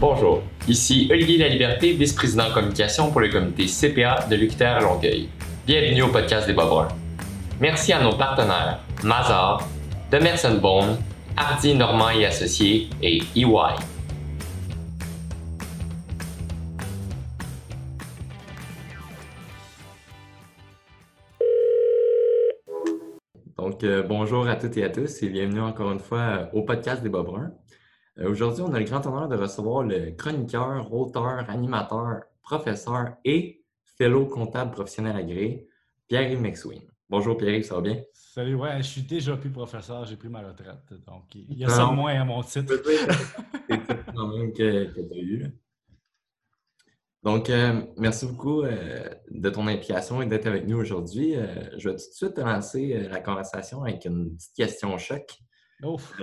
Bonjour, ici Olivier Laliberté, vice-président communication pour le comité CPA de l'UQTR Longueuil. Bienvenue au podcast des Bas Merci à nos partenaires Mazar, Demerson Bone, Hardy Normand et Associés et EY. Donc, euh, bonjour à toutes et à tous et bienvenue encore une fois euh, au podcast des euh, Aujourd'hui, on a le grand honneur de recevoir le chroniqueur, auteur, animateur, professeur et fellow comptable professionnel agréé, Pierre-Yves McSween. Bonjour Pierre-Yves, ça va bien? Salut, ouais, je suis déjà plus professeur, j'ai pris ma retraite. Donc, il y a ça moins à mon titre. C'est quand même que, que tu as eu. Donc, euh, merci beaucoup euh, de ton implication et d'être avec nous aujourd'hui. je vais tout de suite lancer la conversation avec une petite question choc. Ouf.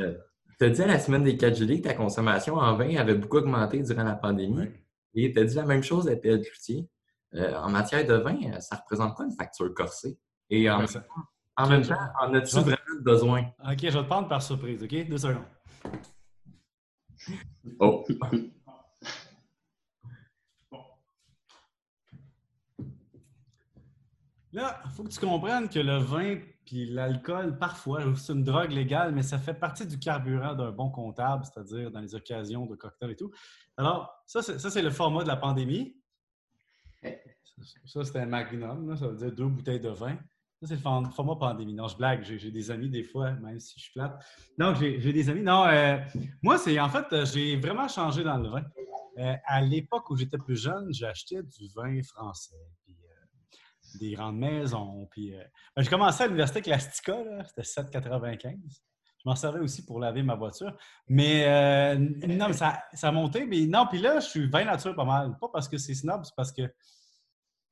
Tu as dit à la semaine des 4 juillet que ta consommation en vin avait beaucoup augmenté durant la pandémie. Et tu as dit la même chose à PL Cloutier. Euh, en matière de vin, euh, ça représente quoi une facture corsée? Et en, même temps, en as-tu vraiment besoin? OK, je vais te prendre par surprise, OK? Deux secondes. Oh! Là, il faut que tu comprennes que le vin puis l'alcool, parfois, c'est une drogue légale, mais ça fait partie du carburant d'un bon comptable, c'est-à-dire dans les occasions de cocktails et tout. Alors, ça, c'est le format de la pandémie. Ça, c'était un magnum, ça veut dire deux bouteilles de vin. Ça, c'est le format pandémie. Non, je blague, j'ai des amis des fois, même si je suis plate. Donc, j'ai des amis. Non, euh, moi, c'est en fait, j'ai vraiment changé dans le vin. Euh, à l'époque où j'étais plus jeune, j'achetais du vin français des grandes maisons. Puis, euh, ben, j'ai commencé à l'université Clastica, c'était 7,95. Je m'en servais aussi pour laver ma voiture. Mais euh, non, ça, ça a monté. Mais non, puis là, je suis vin nature pas mal. Pas parce que c'est snob, c'est parce que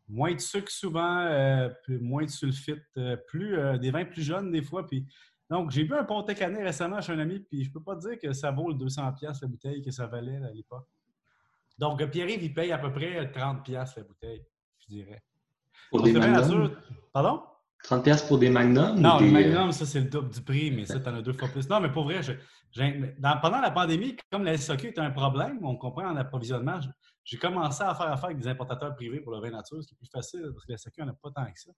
moins de sucre souvent, euh, moins de sulfite, plus des vins plus jeunes des fois. Puis, donc, j'ai bu un Pontet Canet récemment chez un ami, puis je peux pas dire que ça vaut le 200$ la bouteille que ça valait à l'époque. Donc, Pierre-Yves, il paye à peu près 30$ la bouteille, je dirais. Pour des magnums? Pardon? 30$ pour des magnums? Non, le magnum, ça, c'est le double du prix, mais ça, tu en as deux fois plus. Non, mais pour vrai, pendant la pandémie, comme la SAQ était un problème, on comprend en approvisionnement, j'ai commencé à faire affaire avec des importateurs privés pour le vin nature, ce qui est plus facile parce que la SAQ n'a pas tant que ça.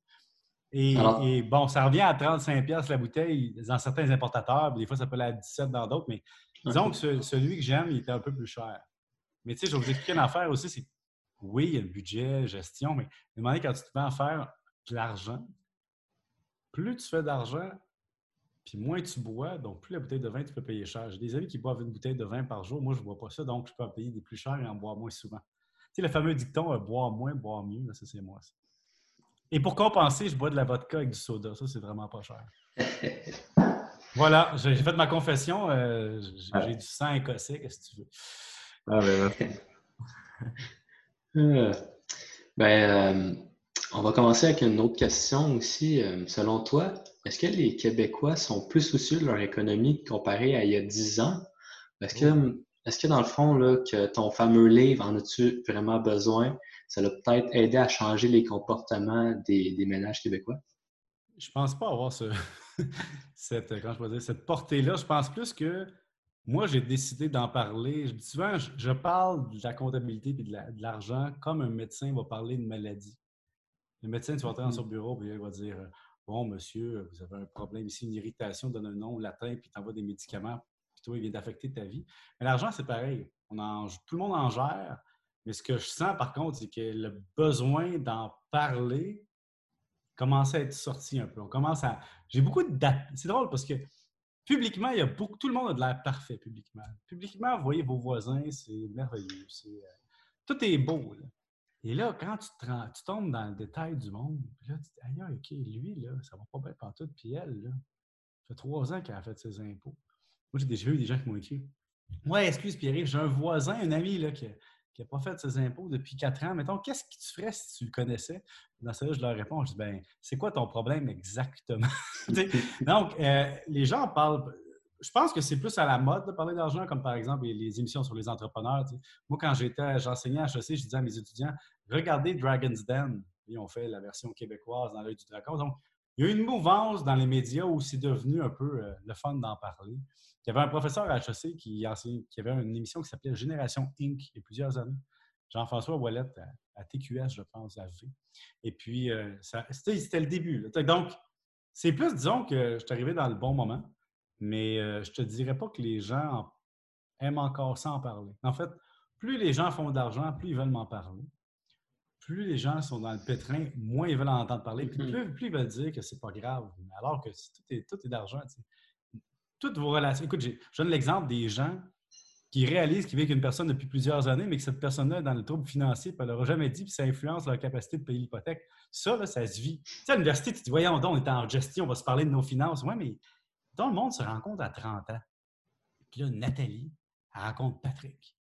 Et, bon, ça revient à 35$ la bouteille dans certains importateurs, des fois ça peut aller à 17$ dans d'autres, mais disons que celui que j'aime, il était un peu plus cher. Mais tu sais, je vais vous expliquer une affaire aussi, c'est oui, il y a le budget, gestion, mais demandez quand tu te mets à faire de l'argent, plus tu fais d'argent, puis moins tu bois, donc plus la bouteille de vin, tu peux payer cher. J'ai des amis qui boivent une bouteille de vin par jour. Moi, je ne bois pas ça, donc je peux en payer des plus chers et en boire moins souvent. Tu sais, le fameux dicton euh, boire moins, boire mieux, ça, c'est moi. Et pour compenser, je bois de la vodka avec du soda. Ça, c'est vraiment pas cher. voilà, j'ai fait ma confession. Euh, j'ai du sang écossais, qu'est-ce que tu veux? Ah, ben, Euh, ben, euh, on va commencer avec une autre question aussi. Euh, selon toi, est-ce que les Québécois sont plus soucieux de leur économie comparé à il y a 10 ans? Est-ce que, est que dans le fond, là, que ton fameux livre, en as-tu vraiment besoin? Ça l'a peut-être aidé à changer les comportements des, ménages québécois? Je pense pas avoir ce, cette, cette portée-là. Je pense plus que moi, j'ai décidé d'en parler. Souvent, je parle de la comptabilité et de l'argent comme un médecin va parler de maladie. Le médecin, tu vas entrer dans son mm-hmm. bureau et il va dire Bon, monsieur, vous avez un problème ici, une irritation, donne un nom latin, puis t'envoie des médicaments, puis toi, il vient d'affecter ta vie. Mais l'argent, c'est pareil. On en, tout le monde en gère. Mais ce que je sens, par contre, c'est que le besoin d'en parler commence à être sorti un peu. On commence à. J'ai beaucoup de. C'est drôle parce que publiquement, il y a beaucoup, tout le monde a de l'air parfait publiquement. Publiquement, vous voyez vos voisins, c'est merveilleux. Euh, tout est beau. Et là, quand tu, tu, tombes dans le détail du monde, là, tu te dis, aïe, OK, lui, là, ça va pas bien partout. Puis elle, là, ça fait trois ans qu'elle a fait ses impôts. Moi, j'ai déjà eu des gens qui m'ont écrit. Ouais, excuse Pierre, j'ai un voisin, un ami là, qui, qui n'a pas fait ses impôts depuis quatre ans, mettons, qu'est-ce que tu ferais si tu le connaissais? Dans ça, je leur réponds, je dis, ben, c'est quoi ton problème exactement? Donc, euh, les gens parlent, je pense que c'est plus à la mode de parler d'argent, comme par exemple les émissions sur les entrepreneurs. Moi, quand j'étais, j'enseignais à HEC, je disais à mes étudiants, regardez Dragon's Den. Ils ont fait la version québécoise dans l'œil du dragon. Il y a eu une mouvance dans les médias où c'est devenu un peu euh, le fun d'en parler. Il y avait un professeur à HEC qui, avait une émission qui s'appelait Génération Inc. il y a plusieurs années. Jean-François Wallet à, TQS, je pense, à V. Et puis, euh, c'était le début. Donc, c'est plus, disons, que je suis arrivé dans le bon moment, mais euh, je te dirais pas que les gens aiment encore ça en parler. En fait, plus les gens font d'argent, plus ils veulent m'en parler. Plus les gens sont dans le pétrin, moins ils veulent en entendre parler. Puis mm-hmm. plus, ils veulent dire que c'est pas grave. Alors que tout est, tout est d'argent. Toutes vos relations. Écoute, je donne l'exemple des gens qui réalisent qu'ils vivent avec une personne depuis plusieurs années, mais que cette personne-là est dans le trouble financier, puis elle leur jamais dit, puis ça influence leur capacité de payer l'hypothèque. Ça, là, ça se vit. Tu sais, à l'université, tu dis, voyons donc, on est en gestion, on va se parler de nos finances. Oui, mais dans le monde se rencontre à 30 ans. Puis là, Nathalie, elle rencontre Patrick.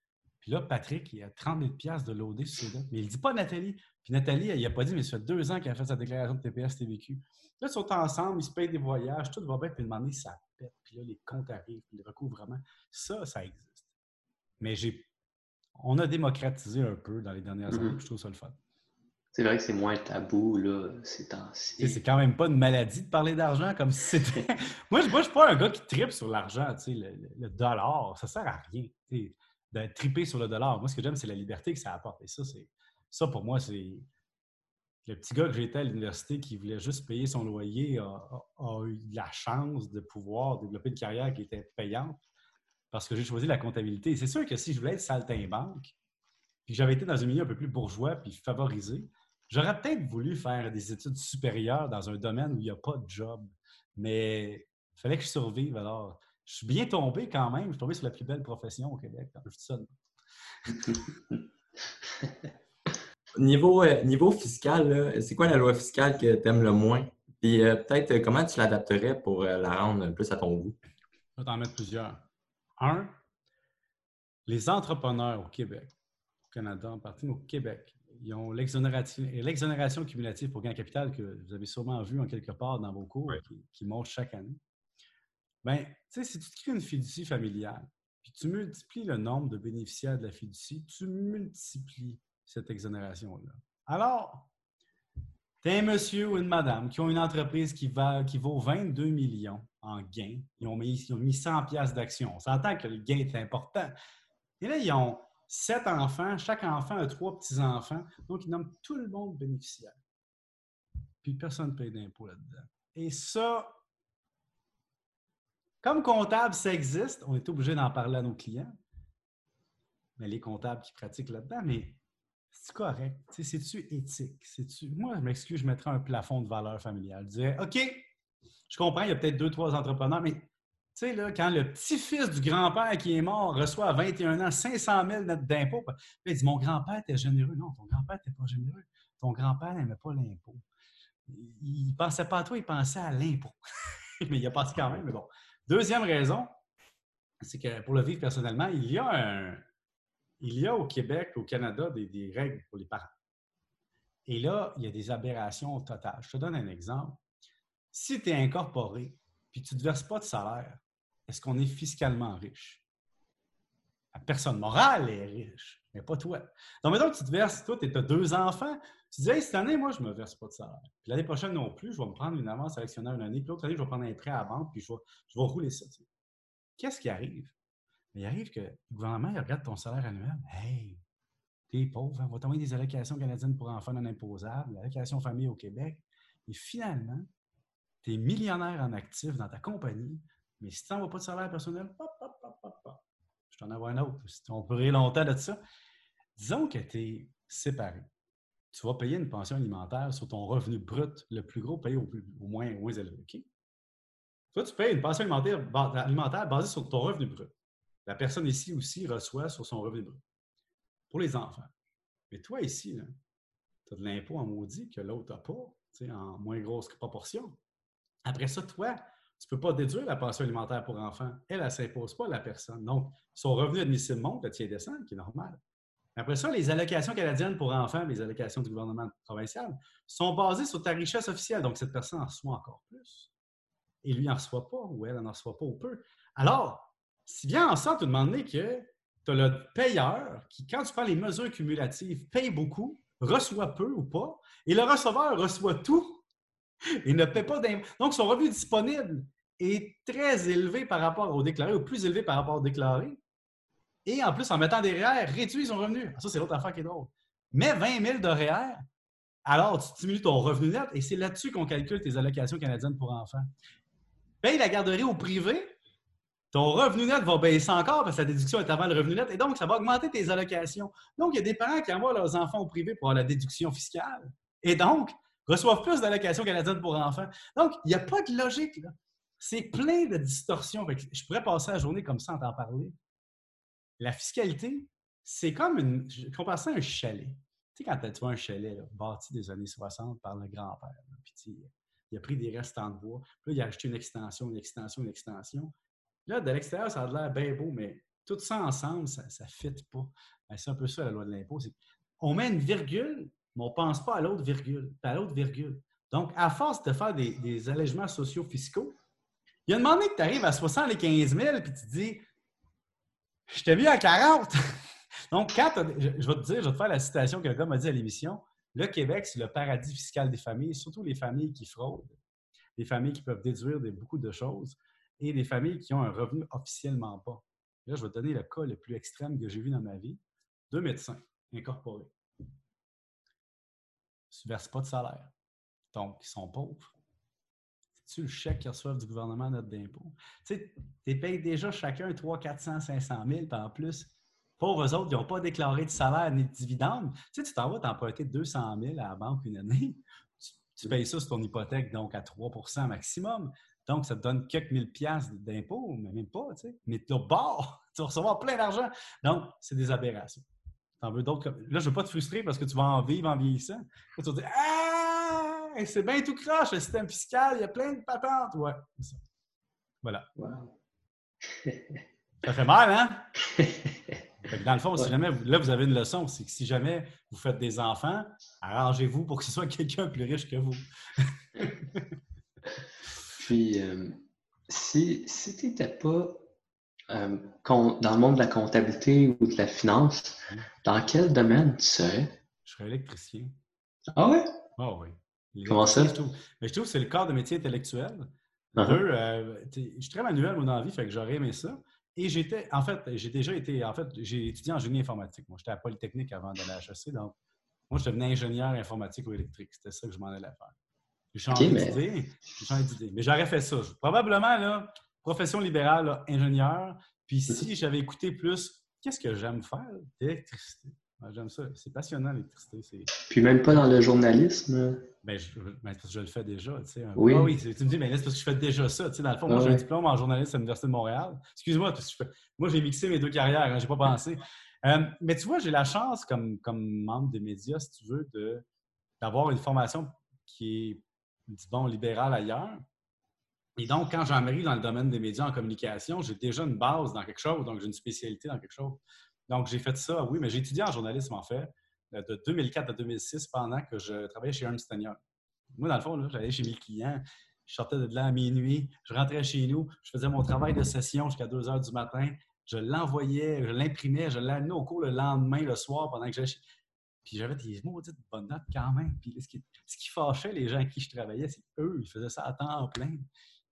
Puis là, Patrick, il a 30 000 de loader sur ses Mais il ne dit pas Nathalie. Puis Nathalie, elle n'a pas dit, mais ça fait deux ans qu'elle a fait sa déclaration de TPS TVQ. Là, ils sont ensemble, ils se payent des voyages, tout va bien, puis demander ça pète. Puis là, les comptes arrivent, puis le recouvrement. Ça, ça existe. Mais j'ai, on a démocratisé un peu dans les dernières années, mm-hmm. je trouve ça le fun. C'est vrai que c'est moins tabou, là, ces temps-ci. C'est quand même pas une maladie de parler d'argent comme si c'était. moi, je ne suis pas un gars qui tripe sur l'argent, tu sais, le, dollar, ça sert à rien. De triper sur le dollar. Moi, ce que j'aime, c'est la liberté que ça apporte. Et ça, c'est. Ça, pour moi, c'est. Le petit gars que j'étais à l'université qui voulait juste payer son loyer a, eu la chance de pouvoir développer une carrière qui était payante parce que j'ai choisi la comptabilité. C'est sûr que si je voulais être saltimbanque, puis j'avais été dans un milieu un peu plus bourgeois puis favorisé, j'aurais peut-être voulu faire des études supérieures dans un domaine où il n'y a pas de job. Mais il fallait que je survive. Alors, je suis bien tombé quand même. Je suis tombé sur la plus belle profession au Québec. Je niveau, euh, niveau fiscal, c'est quoi la loi fiscale que tu aimes le moins? Puis euh, peut-être euh, comment tu l'adapterais pour la rendre plus à ton goût? Je vais t'en mettre plusieurs. Un, les entrepreneurs au Québec, au Canada en partie, mais au Québec, ils ont l'exonération cumulative pour gain capital que vous avez sûrement vu en quelque part dans vos cours qui, monte chaque année. Bien, tu sais, si tu te crées une fiducie familiale, puis tu multiplies le nombre de bénéficiaires de la fiducie, tu multiplies cette exonération-là. Alors, tu un monsieur ou une madame qui ont une entreprise qui, qui vaut 22 millions en gains. Ils ont mis, ils ont mis 100 pièces d'action. On s'entend que le gain est important. Et là, ils ont sept enfants. Chaque enfant a trois petits-enfants. Donc, ils nomment tout le monde bénéficiaire. Puis personne ne paye d'impôt là-dedans. Et ça, comme comptable, ça existe. On est obligé d'en parler à nos clients. Mais les comptables qui pratiquent là-dedans, mais c'est correct? C'est-tu éthique? Moi, je m'excuse, je mettrais un plafond de valeur familiale. Je dirais, OK, je comprends, il y a peut-être deux, trois entrepreneurs, mais tu sais, quand le petit-fils du grand-père qui est mort reçoit à 21 ans 500 000 d'impôts, il dit Mon grand-père était généreux. Non, ton grand-père n'était pas généreux. Ton grand-père n'aimait pas l'impôt. Il ne pensait pas à toi, il pensait à l'impôt. mais il a passé quand même, mais bon. Deuxième raison, c'est que pour le vivre personnellement, il y a un, il y a au Québec, au Canada, des, règles pour les parents. Et là, il y a des aberrations totales. Je te donne un exemple. Si tu es incorporé puis tu ne te verses pas de salaire, est-ce qu'on est fiscalement riche? La personne morale est riche, mais pas toi. Donc, maintenant tu te verses, toi, tu as deux enfants, tu dis, hey, cette année, moi, je ne me verse pas de salaire. Puis l'année prochaine non plus, je vais me prendre une avance actionnaire une année, puis l'autre année, je vais prendre un prêt à vente, puis je vais, rouler ça. Qu'est-ce qui arrive? Il arrive que le gouvernement il regarde ton salaire annuel. Hey, t'es pauvre, hein, on va t'envoyer des allocations canadiennes pour enfants non imposables, l'allocation famille au Québec. Et finalement, tu es millionnaire en actifs dans ta compagnie, mais si tu n'envoies pas de salaire personnel, pop, je t'en envoie un autre. On peut rire longtemps de ça. Disons que tu es séparé. Tu vas payer une pension alimentaire sur ton revenu brut, le plus gros payé au, moins, moins élevé. Toi, tu payes une pension alimentaire, alimentaire basée sur ton revenu brut. La personne ici aussi reçoit sur son revenu brut. Pour les enfants. Mais toi ici, tu as de l'impôt en maudit que l'autre n'a pas, en moins grosse proportion. Après ça, toi, tu ne peux pas déduire la pension alimentaire pour enfants. Elle, elle ne s'impose pas à la personne. Donc, son revenu admissible monte, le tien descend, qui est normal. Après ça, les allocations canadiennes pour enfants, les allocations du gouvernement provincial, sont basées sur ta richesse officielle. Donc, cette personne en reçoit encore plus. Et lui en reçoit pas, ou elle en reçoit pas ou peu. Alors, si bien en sorte, de demander que tu as le payeur qui, quand tu prends les mesures cumulatives, paye beaucoup, reçoit peu ou pas, et le receveur reçoit tout, et ne paient pas d'impôts. Donc, son revenu disponible est très élevé par rapport au déclaré, ou plus élevé par rapport au déclaré. Et en plus, en mettant des REER, réduit son revenu. Ça, c'est l'autre affaire qui est drôle. Mets 20 000 de REER, alors tu diminues ton revenu net et c'est là-dessus qu'on calcule tes allocations canadiennes pour enfants. Paye la garderie au privé, ton revenu net va baisser encore parce que la déduction est avant le revenu net et donc ça va augmenter tes allocations. Donc, il y a des parents qui envoient leurs enfants au privé pour avoir la déduction fiscale et donc reçoivent plus d'allocations canadiennes pour enfants. Donc, il n'y a pas de logique. C'est plein de distorsions. Je pourrais passer la journée comme ça en t'en parler. La fiscalité, c'est comme une. Je compare ça à un chalet. Tu sais, quand tu vois un chalet bâti des années 60 par le grand-père, puis il a pris des restants de bois, puis là, il a acheté une extension, une extension, une extension. Là, de l'extérieur, ça a l'air bien beau, mais tout ça ensemble, ça ne fit pas. Ben, c'est un peu ça la loi de l'impôt. On met une virgule, mais on ne pense pas à l'autre virgule, à l'autre virgule. Donc, à force de faire des, des allègements sociaux fiscaux, il y a un moment que tu arrives à 75 000 puis tu te dis Je t'ai vu à 40 Donc, quand je, vais te dire, je vais te faire la citation que le gars m'a dit à l'émission le Québec, c'est le paradis fiscal des familles, surtout les familles qui fraudent, les familles qui peuvent déduire beaucoup de choses et les familles qui ont un revenu officiellement bas. Là, je vais te donner le cas le plus extrême que j'ai vu dans ma vie. Deux médecins incorporés. Ne versent pas de salaire. Donc, ils sont pauvres tu le chèque qu'ils reçoivent du gouvernement notre d'impôt? Tu sais, tu payes déjà chacun 300, 400, 500 000, puis en plus, pauvres autres, ils n'ont pas déclaré de salaire ni de dividende. Tu sais, tu t'en vas t'emprunter 200 000 à la banque une année. Tu, payes ça sur ton hypothèque, donc à 3% maximum. Donc, ça te donne quelques mille piastres d'impôt, mais même pas, tu sais. Mais tu bord, tu vas recevoir plein d'argent. Donc, c'est des aberrations. T'en veux d'autres. Là, je ne veux pas te frustrer parce que tu vas en vivre en vieillissant. tu vas te dire Ah! c'est bien tout croche, le système fiscal, il y a plein de patentes. Ouais, ça. Voilà. ça fait mal, hein? dans le fond, si jamais, là, vous avez une leçon, c'est que si jamais vous faites des enfants, arrangez-vous pour que ce soit quelqu'un plus riche que vous. Puis, euh, si, si tu n'étais pas euh, dans le monde de la comptabilité ou de la finance, mmh. dans quel domaine tu serais? Je serais électricien. Ah ouais? Ah oui. Comment ça? Je trouve, mais je trouve que c'est le corps de métier intellectuel. Uh-huh. Deux, euh, je suis très manuel, moi, dans la vie, fait que j'aurais aimé ça. Et j'étais, en fait, j'ai déjà été, en fait, j'ai étudié en génie informatique. Moi, j'étais à Polytechnique avant d'aller à HEC, donc moi, je devenais ingénieur informatique ou électrique. C'était ça que je m'en allais faire. J'ai changé d'idée. J'ai changé d'idée. Mais j'aurais fait ça. Probablement, là, profession libérale, ingénieur. Puis si j'avais écouté plus, qu'est-ce que j'aime faire? L'électricité. J'aime ça. C'est passionnant, l'électricité. Puis même pas dans le journalisme? Ben, je, ben, parce que je le fais déjà. Tu sais. Oui. Ah oui, tu me dis, mais c'est parce que je fais déjà ça. Tu sais, dans le fond, moi, ah j'ai un diplôme en journalisme à l'Université de Montréal. Excuse-moi, moi, j'ai mixé mes deux carrières. Hein, je n'ai pas pensé. Euh, mais tu vois, j'ai la chance, comme, comme membre des médias, si tu veux, d'avoir une formation qui est, disons, libérale ailleurs. Et donc, quand j'arrive dans le domaine des médias en communication, j'ai déjà une base dans quelque chose, donc j'ai une spécialité dans quelque chose. Donc, j'ai fait ça, oui, mais j'ai étudié en journalisme, en fait, euh, de 2004 à 2006 pendant que je travaillais chez Ernst Young. Moi, dans le fond, j'allais chez mes clients, je sortais de là à minuit, je rentrais chez nous, je faisais mon travail de session jusqu'à 2 heures du matin, je l'envoyais, je l'imprimais, je l'amenais au cours le lendemain, le soir, pendant que j'allais Puis j'avais des maudites bonnes notes quand même. Puis ce qui, ce qui fâchait les gens avec qui je travaillais, c'est eux, ils faisaient ça à temps plein.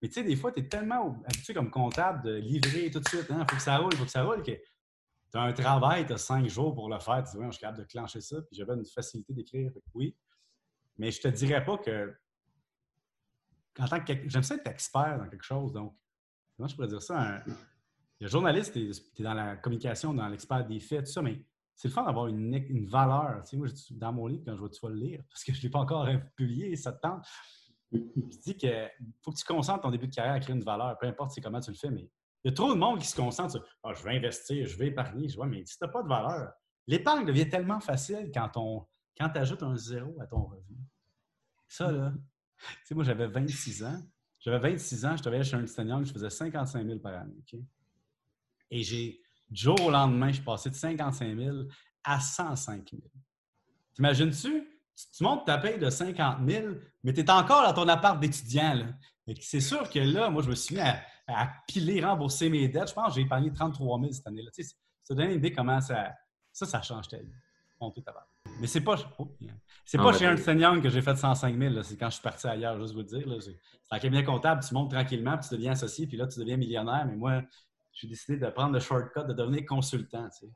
Mais tu sais, des fois, tu es tellement habitué comme comptable de livrer tout de suite. Il hein, faut que ça roule, il faut que ça roule, que tu as un travail, tu as cinq jours pour le faire, tu dis, je suis capable de clencher ça, puis j'avais une facilité d'écrire, oui. Mais je te dirais pas que, en tant que, j'aime ça être expert dans quelque chose, donc, comment je pourrais dire ça? le journaliste, tu es, dans la communication, dans l'expert des faits, tout ça, mais c'est le fun d'avoir une, une, valeur. Tu sais, moi, dans mon livre, quand je vois, tu vas le lire, parce que je ne l'ai pas encore publié, ça te tente. Je dis qu'il faut que tu concentres ton début de carrière à créer une valeur, peu importe comment tu le fais, mais il y a trop de monde qui se concentre sur ah, je vais investir, je vais épargner. Je vois, mais si tu n'as pas de valeur, l'épargne devient tellement facile quand quand tu ajoutes un zéro à ton revenu. Ça, là, tu sais, moi, j'avais 26 ans. J'avais 26 ans, je travaillais chez un Young, je faisais 55 000 par année. Et j'ai, du jour au lendemain, je suis passé de 55 000 à 105 000. T'imagines-tu? Tu montes ta paye de 50 000, mais tu es encore dans ton appart d'étudiant. C'est sûr que là, moi, je me suis mis à, à piler, rembourser mes dettes. Je pense que j'ai épargné 33 000 cette année-là. Tu sais, ça donne une idée comment ça, ça, ça change ta vie. Monter ta Mais c'est pas, oh, c'est pas chez Ernst Young que j'ai fait 105 000. C'est quand je suis parti ailleurs, juste vous le dire. C'est un cabinet comptable, tu montes tranquillement, puis tu deviens associé, puis là, tu deviens millionnaire. Mais moi, j'ai décidé de prendre le shortcut, de devenir consultant. Tu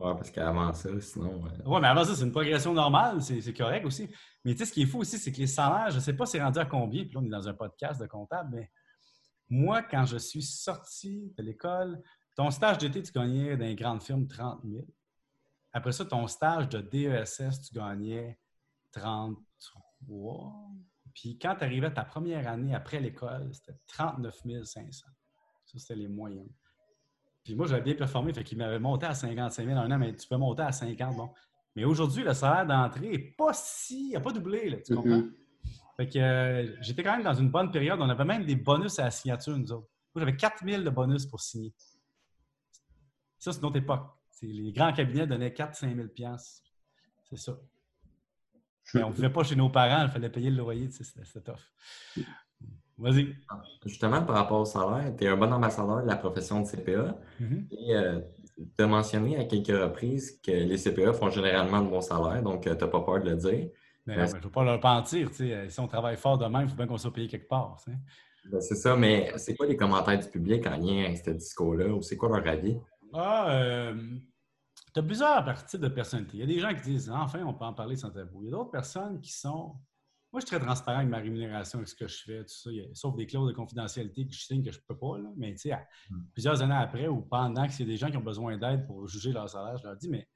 Ouais, parce qu'avant ça, sinon. Oui, mais avant ça, c'est une progression normale, c'est correct aussi. Mais tu sais, ce qui est fou aussi, c'est que les salaires, je ne sais pas c'est rendu à combien, puis là, on est dans un podcast de comptable, mais moi, quand je suis sorti de l'école, ton stage d'été, tu gagnais dans les grandes firmes 30 000. Après ça, ton stage de DESS, tu gagnais 33. Puis quand tu arrivais à ta première année après l'école, c'était 39 500. Ça, c'était les moyens. Puis moi, j'avais bien performé, fait qu'il m'avait monté à 55 000 un an, mais tu peux monter à 50, bon. Mais aujourd'hui, le salaire d'entrée n'est pas si. Il n'a pas doublé, là, tu comprends? Fait que euh, j'étais quand même dans une bonne période. On avait même des bonus à la signature, nous autres. Moi, j'avais 4 000 de bonus pour signer. Ça, c'est une autre époque. Les grands cabinets donnaient 4-5 000 C'est ça. Mais on ne pouvait pas chez nos parents, il fallait payer le loyer, c'était tough. Vas-y. Justement, par rapport au salaire, tu es un bon ambassadeur de la profession de CPA. Mm-hmm. Et euh, tu as mentionné à quelques reprises que les CPA font généralement de bons salaires, donc euh, tu n'as pas peur de le dire. Mais, je ne veux pas leur mentir. Si on travaille fort demain, il faut bien qu'on soit payé quelque part. Ben, c'est ça, mais c'est quoi les commentaires du public en lien avec ce discours-là ou c'est quoi leur avis? Ah, euh, tu as plusieurs parties de personnalité. Il y a des gens qui disent enfin, on peut en parler sans tabou. Il y a d'autres personnes qui sont moi, je suis très transparent avec ma rémunération, avec ce que je fais, tout ça. sauf des clauses de confidentialité que je signe que je ne peux pas. Mais tu sais, hmm. plusieurs années après ou pendant que c'est des gens qui ont besoin d'aide pour juger leur salaire, je leur dis, mais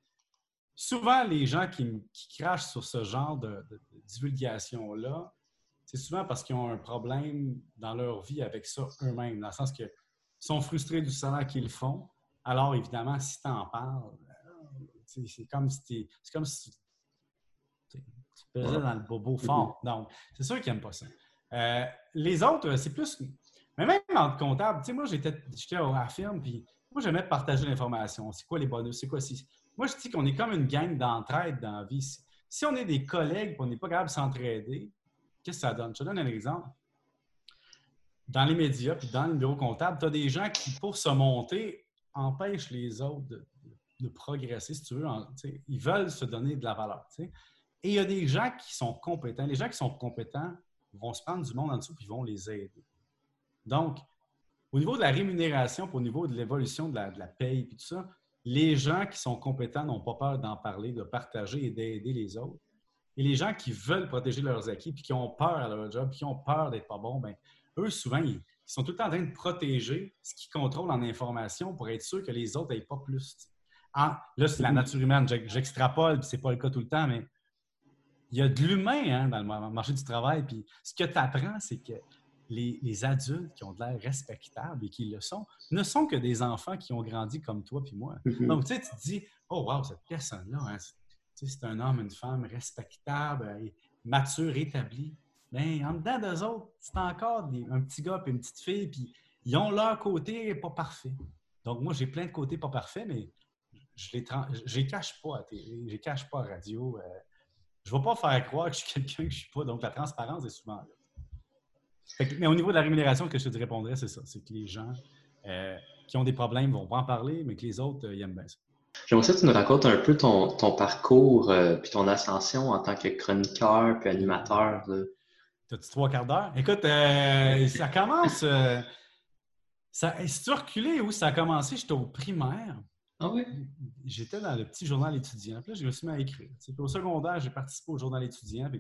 souvent, les gens qui, crachent sur ce genre de, divulgation-là, c'est souvent parce qu'ils ont un problème dans leur vie avec ça eux-mêmes, dans le sens qu'ils sont frustrés du salaire qu'ils font. Alors, évidemment, si tu en parles, euh, c'est comme si, c'est comme si tu pesais dans le bobo fort. Donc, c'est sûr qu'ils n'aiment pas ça. Euh, les autres, c'est plus. Mais même en comptable, tu sais, moi, j'étais à la firme, puis moi, j'aimais partager l'information. C'est quoi les bonus? C'est quoi si. Moi, je dis qu'on est comme une gang d'entraide dans la vie. Si on est des collègues et on n'est pas capable de s'entraider, qu'est-ce que ça donne? Je te donne un exemple. Dans les médias puis dans le bureau comptable, tu as des gens qui, pour se monter, empêchent les autres de, progresser, si tu veux. ils veulent se donner de la valeur. Et il y a des gens qui sont compétents. Les gens qui sont compétents vont se prendre du monde en dessous et vont les aider. Donc, au niveau de la rémunération, au niveau de l'évolution de la, de la paye et tout ça, les gens qui sont compétents n'ont pas peur d'en parler, de partager et d'aider les autres. Et les gens qui veulent protéger leurs acquis puis qui ont peur à leur job, qui ont peur d'être pas bons, bien, eux, souvent, ils, sont tout le temps en train de protéger ce qu'ils contrôlent en information pour être sûr que les autres n'aient pas plus. Ah, là, c'est la nature humaine. J'extrapole, ce n'est pas le cas tout le temps, mais il y a de l'humain hein, dans le marché du travail. Puis ce que tu apprends, c'est que les, adultes qui ont de l'air respectables et qui le sont, ne sont que des enfants qui ont grandi comme toi puis moi. Mm-hmm. Donc, tu sais, tu te dis, oh, wow, cette personne-là, hein, c'est un homme, une femme respectable, mature, établi. Bien, en dedans d'eux autres, c'est encore un petit gars et une petite fille, puis ils ont leur côté pas parfait. Donc, moi, j'ai plein de côtés pas parfaits, mais je les, les cache pas à télé, je les cache pas à radio. Euh, je ne vais pas faire croire que je suis quelqu'un que je ne suis pas. Donc, la transparence est souvent là. mais au niveau de la rémunération, ce que je te répondrais, c'est ça. C'est que les gens euh, qui ont des problèmes ne vont pas en parler, mais que les autres, euh, ils aiment bien ça. J'aimerais que tu nous racontes un peu ton, parcours euh, puis ton ascension en tant que chroniqueur puis animateur. T'as-tu trois quarts d'heure? Écoute, ça commence. ça, est-ce reculé où ça a commencé? J'étais au primaire. Ah oui? J'étais dans le petit journal étudiant. Puis là, je me suis mis à écrire. au secondaire, j'ai participé au journal étudiant.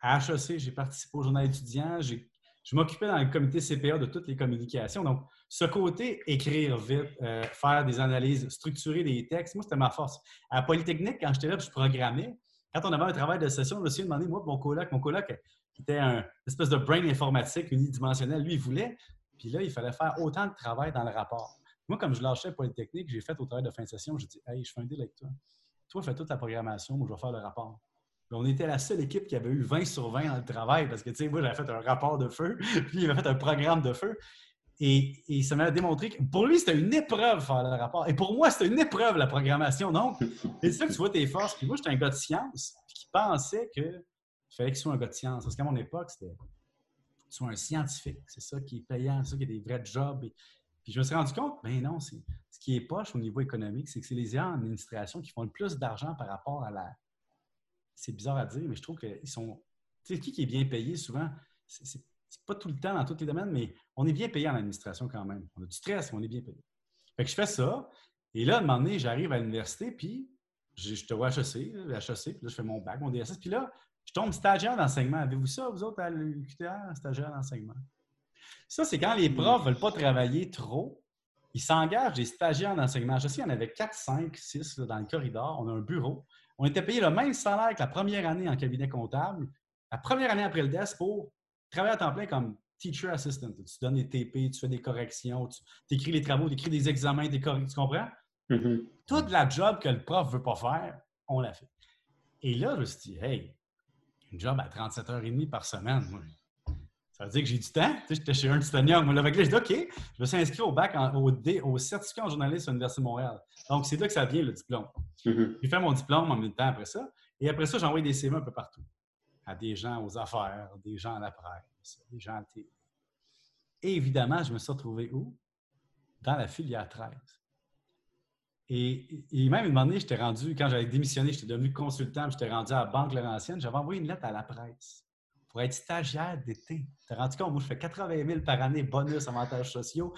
À HEC, j'ai participé au journal étudiant. Je m'occupais dans le comité CPA de toutes les communications. Donc, ce côté écrire vite, euh, faire des analyses, structurer des textes, moi, c'était ma force. À Polytechnique, quand j'étais là, je programmais. Quand on avait un travail de session, je me suis demandé, moi, mon coloc, mon coloc, qui était un espèce de brain informatique unidimensionnel, lui, il voulait. Puis là, il fallait faire autant de travail dans le rapport. Moi, comme je lâchais Polytechnique, j'ai fait au travail de fin de session, j'ai dit Hey, je fais un deal avec toi. Toi, fais toute la programmation, moi, je vais faire le rapport. on était la seule équipe qui avait eu 20 sur 20 dans le travail parce que, tu sais, moi, j'avais fait un rapport de feu, puis il avait fait un programme de feu. Et, ça m'a démontré que pour lui, c'était une épreuve faire le rapport. Et pour moi, c'était une épreuve, la programmation. Donc, c'est ça que tu vois tes forces. Puis moi, j'étais un gars de science qui pensait qu'il fallait que tu sois un gars de science. Parce qu'à mon époque, c'était que sois un scientifique. C'est ça qui est payant, c'est ça qui est des vrais jobs. Puis je me suis rendu compte, ben non, ce qui est poche au niveau économique, c'est que c'est les gens en administration qui font le plus d'argent par rapport à la, c'est bizarre à dire, mais je trouve qu'ils sont. Tu sais, qui est bien payé souvent? C'est pas tout le temps dans tous les domaines, mais on est bien payé en administration quand même. On a du stress, mais on est bien payé. Fait que je fais ça. Et là, à un moment donné, j'arrive à l'université, puis je te vois à HEC, HEC, puis là, je fais mon bac, mon DSS, puis là, je tombe stagiaire d'enseignement. Avez-vous ça, vous autres, à l'UQTR, stagiaire d'enseignement? Ça, c'est quand les profs ne veulent pas travailler trop, ils s'engagent des stagiaires d'enseignement. Je sais qu'il y en avait 4, 5, 6 dans le corridor. On a un bureau. On était payé le même salaire que la première année en cabinet comptable, la première année après le DES pour travailler à temps plein comme teacher assistant. Tu donnes des TP, tu fais des corrections, tu écris les travaux, tu écris des examens, des corrections. Tu comprends? Mm-hmm. Toute la job que le prof ne veut pas faire, on l'a fait. Et là, je me suis dit, hey, une job à 37h30 par semaine, ça veut dire que j'ai du temps. Tu sais, j'étais chez Ernst Young. Moi, là, j'ai dit, OK, je me suis inscrit au bac, au, au, certificat en journaliste à l'Université de Montréal. Donc, c'est là que ça vient, le diplôme. Mm-hmm. J'ai fait mon diplôme en même temps après ça. Et après ça, j'ai envoyé des CV un peu partout. À des gens aux affaires, des gens à la presse, des gens à la télé. Et évidemment, je me suis retrouvé où? Dans la filière 13. Et, même une année, j'étais rendu, quand j'avais démissionné, j'étais devenu consultant, j'étais rendu à la Banque Laurentienne, j'avais envoyé une lettre à la presse pour être stagiaire d'été. Tu rendu compte, moi, je fais 80 000 par année, bonus, avantages sociaux,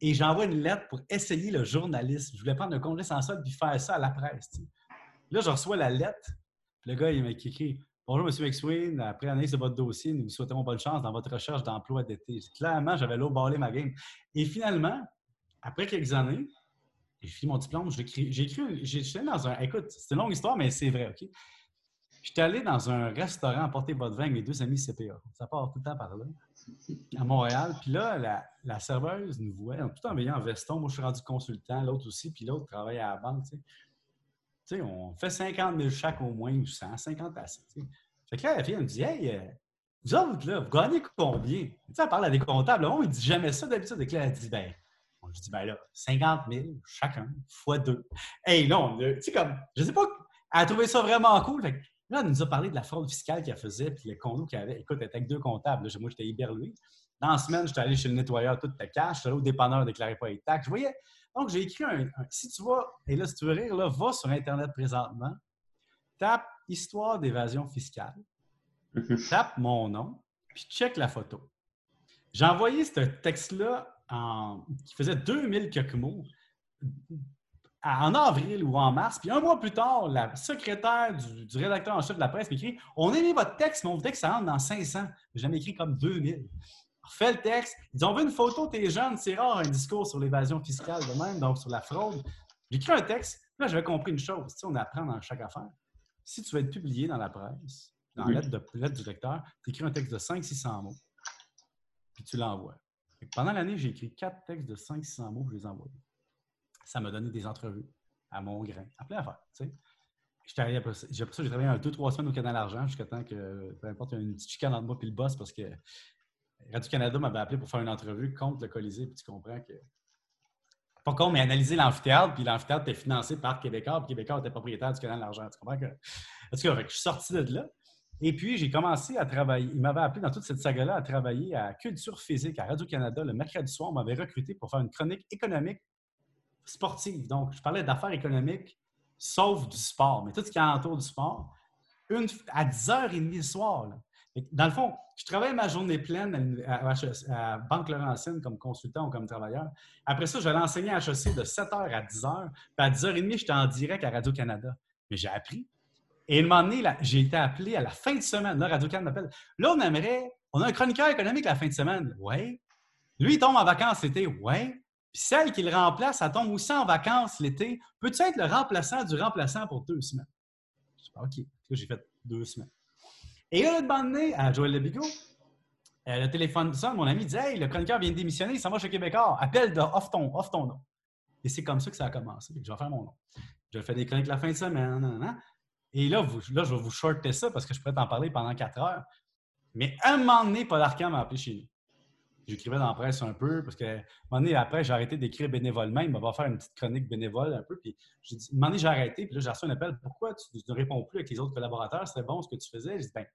et j'envoie une lettre pour essayer le journalisme. Je voulais prendre un congé sans solde puis faire ça à la presse. Là, je reçois la lettre, le gars, il m'a écrit Bonjour, M. McSween, après l'analyse de votre dossier, nous vous souhaitons bonne chance dans votre recherche d'emploi d'été. Clairement, j'avais l'eau ma game. Et finalement, après quelques années, j'ai fini mon diplôme, j'ai écrit, j'étais dans un, écoute, c'est une longue histoire, mais c'est vrai, OK? J'étais allé dans un restaurant apporter votre vin avec mes deux amis CPA. Ça part tout le temps par là, à Montréal. Puis là, la, serveuse nous voit, tout en veillant en veston. Moi, je suis rendu consultant, l'autre aussi, puis l'autre travaille à la banque, tu sais. on fait 50 000 chaque au moins, ou 150 assez. Fait que là, la fille, elle me dit Hey, euh, vous autres, là, vous gagnez combien? Tu elle parle à des comptables. Là, on ne dit jamais ça d'habitude. Et là, elle dit Ben, je dis, ben là, 50 000 chacun, fois deux. Hey, non, tu sais, comme, je sais pas, elle a trouvé ça vraiment cool. Là, elle nous a parlé de la fraude fiscale qu'elle faisait, puis les condos qu'elle avait. Écoute, elle était avec deux comptables. moi, j'étais hyberlué. Dans la semaine, j'étais allé chez le nettoyeur, tout ta cash. J'étais allé au dépanneur, déclarer pas les taxes. Je voyais. Donc, j'ai écrit un, Si tu vois, et là, si tu veux rire, là, va sur Internet présentement, tape Histoire d'évasion fiscale, tape mon nom, puis check la photo. J'ai envoyé ce texte-là qui faisait 2000 quelques mots en avril ou en mars. Puis un mois plus tard, la secrétaire du, rédacteur en chef de la presse m'écrit On a mis votre texte, mais on voudrait que ça rentre dans 500. J'ai jamais écrit comme 2000. Refais le texte. Ils ont vu une photo, t'es jeune, c'est rare un discours sur l'évasion fiscale de même, donc sur la fraude. J'ai écrit un texte. Là, j'avais compris une chose. Tu sais, on apprend dans chaque affaire. Si tu veux être publié dans la presse, dans la lettre, de, lettre du lecteur, tu écris un texte de 500-600 mots, puis tu l'envoies. Pendant l'année, j'ai écrit quatre textes de 500 mots, je les ai envoyés. Ça m'a donné des entrevues à mon grain, à plein d'affaires. Tu sais. après ça, j'ai travaillé un, deux, trois semaines au Canal Argent jusqu'à temps que, peu importe, il y a une petite chicane entre moi et le boss parce que Radio-Canada m'avait appelé pour faire une entrevue contre le Colisée, puis tu comprends que. Pas con, mais analyser l'amphithéâtre, puis l'amphithéâtre était financé par Québécois, puis Québécois était propriétaire du Canal Argent. Tu comprends que. En tout cas, je suis sorti de là. Et puis, j'ai commencé à travailler. Il m'avait appelé dans toute cette saga-là à travailler à Culture physique à Radio-Canada. Le mercredi soir, on m'avait recruté pour faire une chronique économique sportive. Donc, je parlais d'affaires économiques, sauf du sport, mais tout ce qui entoure du sport, une, à 10h30 le soir. Dans le fond, je travaillais ma journée pleine à, à, Banque Laurentienne comme consultant ou comme travailleur. Après ça, j'allais enseigner à HEC de 7h à 10h. Puis à 10h30, j'étais en direct à Radio-Canada. Mais j'ai appris et à un moment donné, j'ai été appelé à la fin de semaine. Là, Radio-Can m'appelle. Là, on aimerait. On a un chroniqueur économique la fin de semaine. Oui. Lui, il tombe en vacances l'été. Oui. Puis celle qui le remplace, elle tombe aussi en vacances l'été. Peux-tu être le remplaçant du remplaçant pour deux semaines? Je dis, OK. J'ai fait deux semaines. Et là, moment donné, à Joël Lebigo, euh, le téléphone sonne, mon ami dit Hey, le chroniqueur vient de démissionner, il s'en va chez Québécois. Appelle de off ton, ton nom. Et c'est comme ça que ça a commencé. Je vais faire mon nom. Je faire des chroniques la fin de semaine. Et là, là, je vais vous shorter ça parce que je pourrais t'en parler pendant quatre heures. Mais un moment donné, Paul Arcand m'a appelé chez nous. J'écrivais dans la presse un peu parce que un moment donné, après, j'ai arrêté d'écrire bénévolement. Il m'a faire une petite chronique bénévole un peu. Puis j'ai dit, un moment donné, j'ai arrêté. Puis là, j'ai reçu un appel. Pourquoi tu ne réponds plus avec les autres collaborateurs? C'était bon ce que tu faisais? J'ai dit, ben,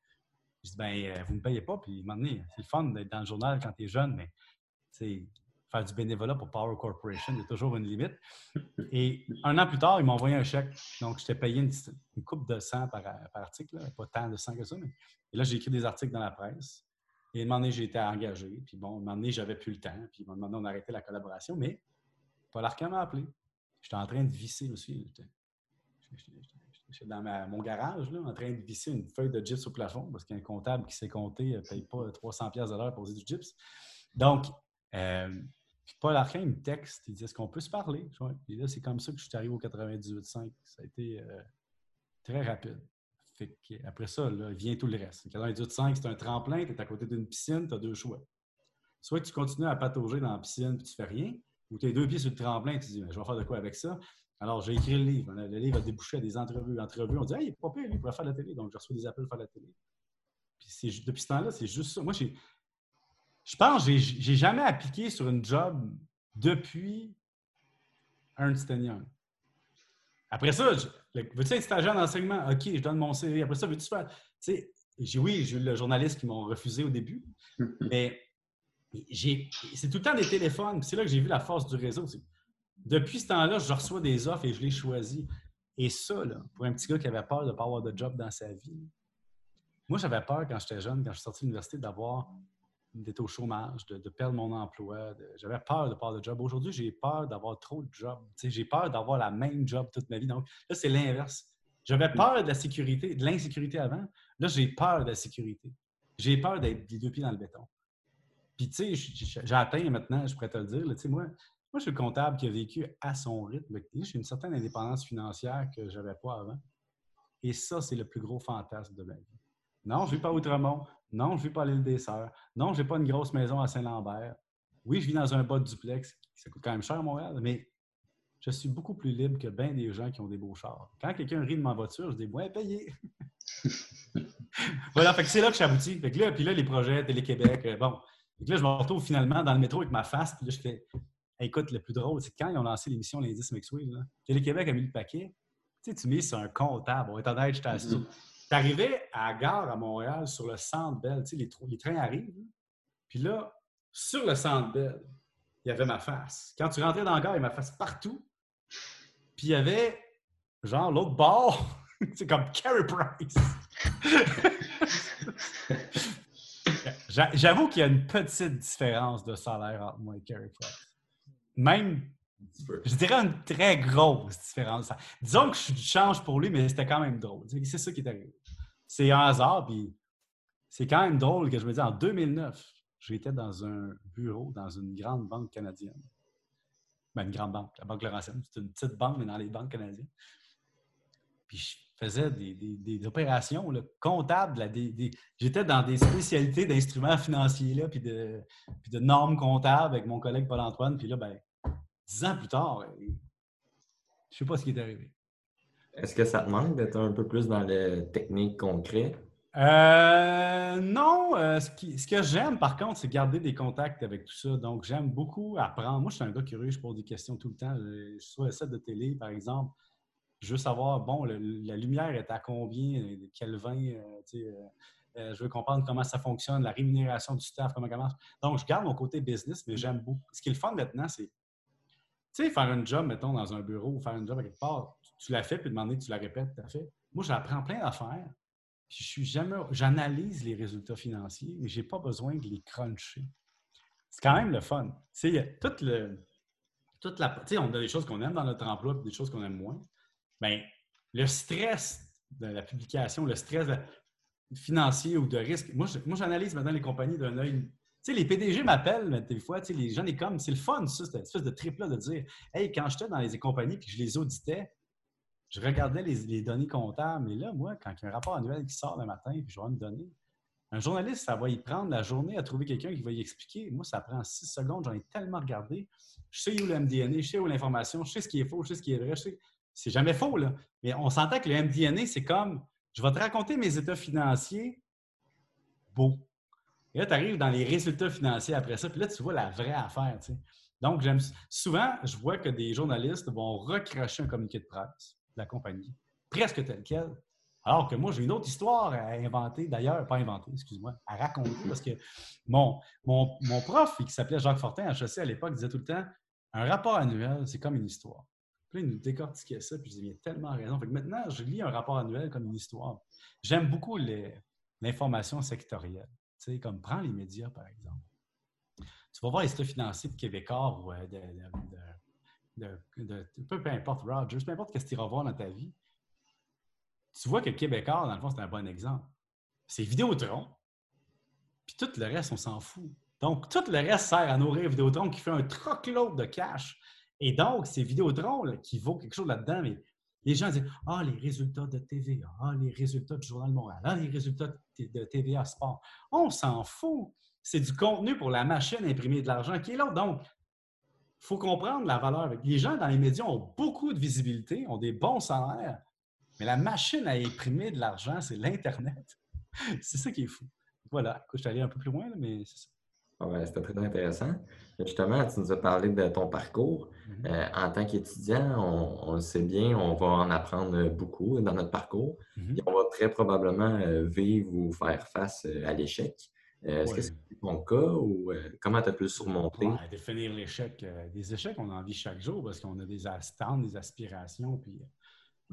ben euh, vous ne me payez pas. Puis un moment donné, c'est le fun d'être dans le journal quand tu es jeune, mais faire du bénévolat pour Power Corporation, il y a toujours une limite. Et un an plus tard, ils m'ont envoyé un chèque. Donc, j'étais payé une, coupe de 100 par, article, pas tant de 100 que ça. Et là, j'ai écrit des articles dans la presse. Et à un moment donné, j'ai engagé. Puis bon, à un moment donné, j'avais plus le temps. Puis à un moment donné, on a arrêté la collaboration. Mais Paul Arcand m'a appelé. J'étais en train de visser aussi. J'étais dans mon garage, là, en train de visser une feuille de gyps au plafond parce qu'un comptable qui s'est compté ne paye pas 300 pièces de l'heure pour poser du gyps. Donc, euh, Paul Arcand, il me texte, il dit Est-ce qu'on peut se parler? Et là, c'est comme ça que je suis arrivé au 98.5. Ça a été euh, très rapide. Après ça, là, vient tout le reste. 98.5, c'est un tremplin, tu es à côté d'une piscine, tu as deux choix. Soit tu continues à patauger dans la piscine et tu fais rien, ou tu as deux pieds sur le tremplin et tu dis Je vais faire de quoi avec ça? Alors, j'ai écrit le livre. Le livre a débouché à des entrevues. Entrevues, on dit Hey, il est pas pire, lui, il pourrait faire la télé. Donc, je reçois des appels pour faire la télé. Puis depuis ce temps-là, c'est juste ça. Moi, je pense que j'ai jamais appliqué sur une job depuis Ernst Young. Après ça, veux-tu être stagiaire d'enseignement? OK, je donne mon CV. Après ça, veux-tu faire? Tu sais, oui, j'ai eu le journaliste qui m'ont refusé au début, mais c'est tout le temps des téléphones. C'est là que j'ai vu la force du réseau. Depuis ce temps-là, je reçois des offres et je les choisis. Et ça, pour un petit gars qui avait peur de ne pas avoir de job dans sa vie, moi, j'avais peur quand j'étais jeune, quand je suis sorti de l'université, d'avoir d'être au chômage, de, perdre mon emploi. J'avais peur de perdre de job. Aujourd'hui, j'ai peur d'avoir trop de jobs. J'ai peur d'avoir la même job toute ma vie. Donc là, c'est l'inverse. J'avais mm. peur de la sécurité, de l'insécurité avant. Là, j'ai peur de la sécurité. J'ai peur d'être les deux pieds dans le béton. Puis, tu sais, j'ai atteint maintenant, je pourrais te le dire, moi, moi, je suis le comptable qui a vécu à son rythme. J'ai une certaine indépendance financière que je n'avais pas avant. Et ça, c'est le plus gros fantasme de ma vie. Non, je ne vis pas à Outremont. Non, je ne vis pas à l'île des Sœurs. Non, je n'ai pas une grosse maison à Saint-Lambert. Oui, je vis dans un bas de duplex. Ça coûte quand même cher à Montréal, mais je suis beaucoup plus libre que bien des gens qui ont des beaux chars. Quand quelqu'un rit de ma voiture, je dis Ouais, payé. voilà, fait que c'est là que j'aboutis. Fait que là, puis là, les projets, Télé-Québec, euh, bon. Fait que là, je me retrouve finalement dans le métro avec ma face, puis là, je fais écoute, le plus drôle, c'est quand ils ont lancé l'émission L'Indice McSween, Télé-Québec a mis le paquet. Tu sais, tu mets sur un comptable. On est honnête, j'étais assis. Mm-hmm. Tu arrivais à la gare à Montréal sur le centre Bell. Tu sais, les, trains arrivent. Puis là, sur le centre Bell, il y avait ma face. Quand tu rentrais dans la gare, il y avait ma face partout. Puis il y avait, genre, l'autre bord. c'est comme Carey Price. J'avoue qu'il y a une petite différence de salaire entre moi et Carey Price même, je dirais une très grosse différence. Disons que je change pour lui, mais c'était quand même drôle. C'est ça qui est arrivé. C'est un hasard, puis c'est quand même drôle que je me dis, en 2009, j'étais dans un bureau dans une grande banque canadienne. Ben, une grande banque, la Banque Laurentienne. C'est une petite banque, mais dans les banques canadiennes. Puis je faisais des, opérations comptables. J'étais dans des spécialités d'instruments financiers, là, puis, de, puis de normes comptables avec mon collègue Paul-Antoine. Puis là, ben, dix ans plus tard, je ne sais pas ce qui est arrivé. Est-ce que ça te manque d'être un peu plus dans les techniques concrètes? Euh, non, euh, ce, que j'aime par contre, c'est garder des contacts avec tout ça. Donc, j'aime beaucoup apprendre. Moi, je suis un gars curieux, je pose des questions tout le temps. Je suis sur le set de télé, par exemple. Je veux savoir, bon, la lumière est à combien, quel vin, euh, je veux comprendre comment ça fonctionne, la rémunération du staff, comment ça marche. Donc, je garde mon côté business, mais j'aime beaucoup. Ce qui est le fun maintenant, c'est tu sais, faire un job, mettons, dans un bureau ou faire un job à quelque part, tu, l'as fait, puis demander, tu la répètes, tu as fait. Moi, j'apprends plein d'affaires, puis je suis jamais. J'analyse les résultats financiers, je n'ai pas besoin de les cruncher. C'est quand même le fun. Tu le. Toute la, tu on a des choses qu'on aime dans notre emploi et des choses qu'on aime moins. Bien, le stress de la publication, le stress financier ou de risque, moi, j'analyse maintenant les compagnies d'un œil sais, les PDG m'appellent des fois, tu sais, les gens comme, c'est le fun, ça, cette espèce de trip-là de dire, hey, quand j'étais dans les compagnies et que je les auditais, je regardais les, données comptables, mais là, moi, quand il y a un rapport annuel qui sort le matin puis je vois une donnée, un journaliste, ça va y prendre la journée à trouver quelqu'un qui va y expliquer. Moi, ça prend six secondes, j'en ai tellement regardé. Je sais où le MDNA, je sais où l'information, je sais ce qui est faux, je sais ce qui est vrai. C'est jamais faux, là. Mais on s'entend que le MDNA, c'est comme je vais te raconter mes états financiers beau. Et là, tu arrives dans les résultats financiers après ça, puis là, tu vois la vraie affaire. Donc, j'aime souvent, je vois que des journalistes vont recracher un communiqué de presse compagnie, presque tel quel. Alors que moi, j'ai une autre histoire à inventer, d'ailleurs, pas inventer, excuse-moi, à raconter, parce que mon, mon, mon prof, qui s'appelait Jacques Fortin à HEC à l'époque, disait tout le temps un rapport annuel, c'est comme une histoire. Puis il nous décortiquait ça, puis je disais, il a tellement raison. Fait que maintenant, je lis un rapport annuel comme une histoire. J'aime beaucoup l'information sectorielle. Tu sais, comme prends les médias, par exemple. Tu vas voir les états financiers de Québécois ou euh, de, de, peu, importe, Rogers, peu importe ce que tu iras voir dans ta vie. Tu vois que Québécois, dans le fond, c'est un bon exemple. C'est Vidéotron, puis tout le reste, on s'en fout. Donc, tout le reste sert à nourrir Vidéotron qui fait un truckload de cash et donc, c'est Vidéotron qui vaut quelque chose là-dedans, mais les gens disent Ah, les résultats de TVA, ah, les résultats du Journal de Montréal, ah, les résultats de TVA Sport. On s'en fout. C'est du contenu pour la machine à imprimer de l'argent qui est là. Donc, faut comprendre la valeur. Les gens dans les médias ont beaucoup de visibilité, ont des bons salaires, mais la machine à imprimer de l'argent, c'est l'Internet. c'est ça qui est fou. Voilà. je suis allé un peu plus loin, mais c'est ça. Ah c'était très intéressant. Justement, tu nous as parlé de ton parcours. Mm-hmm. Euh, en tant qu'étudiant, on, le sait bien, on va en apprendre beaucoup dans notre parcours. Mm-hmm. on va très probablement euh, vivre ou faire face euh, à l'échec. Est-ce que c'est ton cas ou comment tu as pu le surmonter? définir l'échec. des échecs, on en vit chaque jour parce qu'on a des attentes, des aspirations. Puis...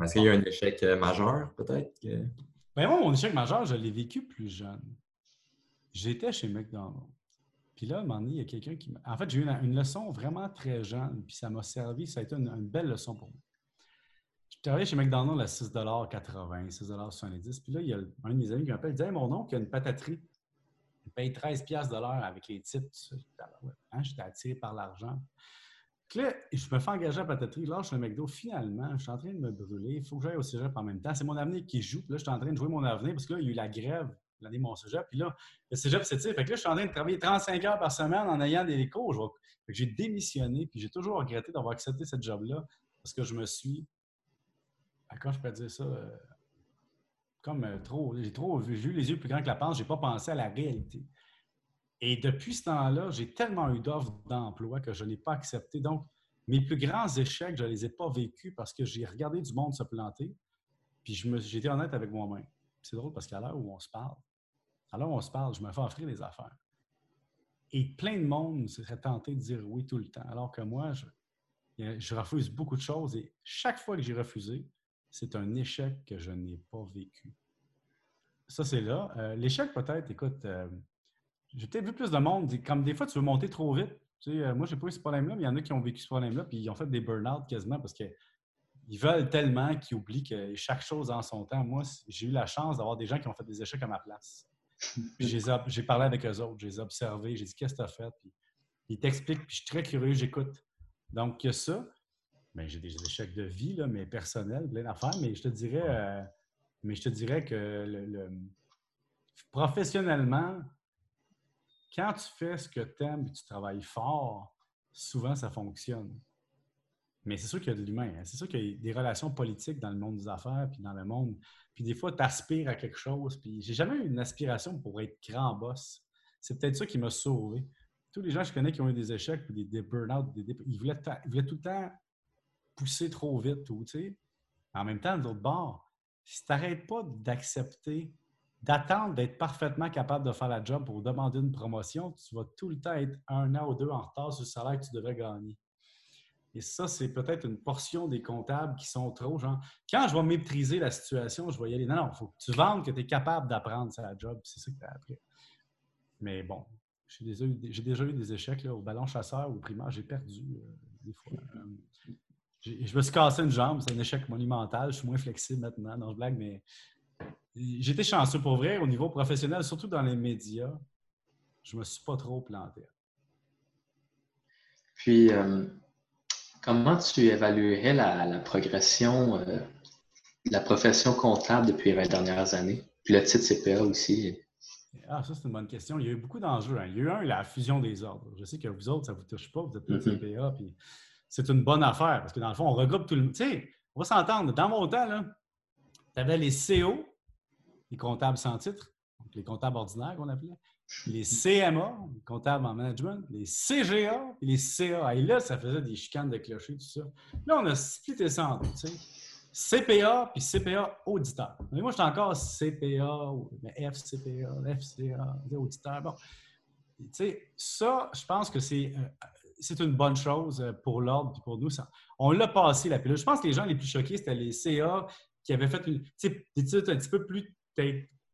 Est-ce qu'il y a un échec majeur, peut-être? Ben moi, mon échec majeur, je l'ai vécu plus jeune. J'étais chez McDonald's. Puis là, à un moment donné, il y a quelqu'un qui m'a. En fait, j'ai eu une, leçon vraiment très jeune, puis ça m'a servi, ça a été une, belle leçon pour moi. Je travaillais chez McDonald's à 6,80 6,70 Puis là, il y a un de mes amis qui m'appelle, il dit hey, mon oncle a une pataterie. Paye 13 de l'heure avec les titres. Hein, J'étais attiré par l'argent. Là, je me fais engager à pataterie, lâche le McDo. Finalement, je suis en train de me brûler. Il faut que j'aille au cégep en même temps. C'est mon avenir qui joue. là, je suis en train de jouer mon avenir parce que là, il y a eu la grève l'année mon cégep. Puis là, le cégep s'étire. Fait que là, je suis en train de travailler 35 heures par semaine en ayant des cours. J'ai démissionné, puis j'ai toujours regretté d'avoir accepté ce job-là parce que je me suis. Quand je peux dire ça? Comme euh, trop. J'ai trop vu les yeux plus grands que la panse, j'ai pas pensé à la réalité. Et depuis ce temps-là, j'ai tellement eu d'offres d'emploi que je n'ai pas accepté. Donc, mes plus grands échecs, je ne les ai pas vécus parce que j'ai regardé du monde se planter, puis été honnête avec moi-même. C'est drôle parce qu'à l'heure où on se parle, alors, on se parle, je me fais offrir des affaires. Et plein de monde serait tenté de dire oui tout le temps. Alors que moi, je, refuse beaucoup de choses et chaque fois que j'ai refusé, c'est un échec que je n'ai pas vécu. Ça, c'est là. Euh, l'échec, peut-être, écoute, euh, j'ai peut-être vu plus de monde, comme des fois, tu veux monter trop vite. Tu sais, euh, moi, pas eu ce problème-là, mais il y en a qui ont vécu ce problème-là, puis ils ont fait des burn-out quasiment parce qu'ils veulent tellement qu'ils oublient que chaque chose en son temps. Moi, j'ai eu la chance d'avoir des gens qui ont fait des échecs à ma place j'ai parlé avec eux autres, je les ai observés, j'ai dit qu'est-ce que tu as fait? Puis, ils t'expliquent, puis je suis très curieux, j'écoute. Donc, il y a ça. Ben, j'ai des échecs de vie, là, mais personnels, plein d'affaires, mais je te dirais, euh, mais je te dirais que le, professionnellement, quand tu fais ce que tu aimes et tu travailles fort, souvent ça fonctionne. Mais c'est sûr qu'il y a de l'humain. Hein. C'est sûr qu'il y a des relations politiques dans le monde des affaires, puis dans le monde puis des fois, tu aspires à quelque chose. Puis j'ai jamais eu une aspiration pour être grand boss. C'est peut-être ça qui m'a sauvé. Tous les gens que je connais qui ont eu des échecs, puis des, burn-out, ils, voulaient tout le temps pousser trop vite. Ou, en même temps, de l'autre bord, si tu n'arrêtes pas d'accepter, d'attendre d'être parfaitement capable de faire la job pour demander une promotion, tu vas tout le temps être un an ou deux en retard sur le salaire que tu devrais gagner. Et ça, c'est peut-être une portion des comptables qui sont trop, genre, quand je vais maîtriser la situation, je vais y aller. Non, non, il faut que tu vendes que tu es capable d'apprendre ça job. C'est ça que tu as appris. Mais bon, j'ai déjà, eu des échecs au ballon chasseur, au primaire, j'ai perdu euh, des fois. Euh, je me suis cassé une jambe, c'est un échec monumental. Je suis moins flexible maintenant, non, je blague, mais j'étais chanceux pour vrai au niveau professionnel, surtout dans les médias. Je me suis pas trop planté. Puis, euh, Comment tu évaluerais la, progression euh, de la profession comptable depuis les 20 dernières années? Puis le titre CPA aussi. Ah, ça, c'est une bonne question. Il y a eu beaucoup d'enjeux. Hein. Il y a eu un, la fusion des ordres. Je sais que vous autres, ça ne vous touche pas, vous êtes pas mm-hmm. CPA, puis c'est une bonne affaire parce que dans le fond, on regroupe tout le monde. Tu sais, on va s'entendre. Dans mon temps, tu avais les CO, les comptables sans titre, les comptables ordinaires qu'on appelait les CMA, les comptables en management, les CGA et les CA. Et là, ça faisait des chicanes de clocher, tout ça. Là, on a splitté ça en CPA puis CPA auditeur. Mais moi, je suis encore CPA, FCPA, FCA, auditeur. Bon. Tu sais, ça, je pense que c'est. C'est une bonne chose euh, pour l'ordre et pour nous. on l'a passé, la pilule. Je pense que les gens les plus choqués, c'était les CA qui avaient fait une, des études un petit peu plus,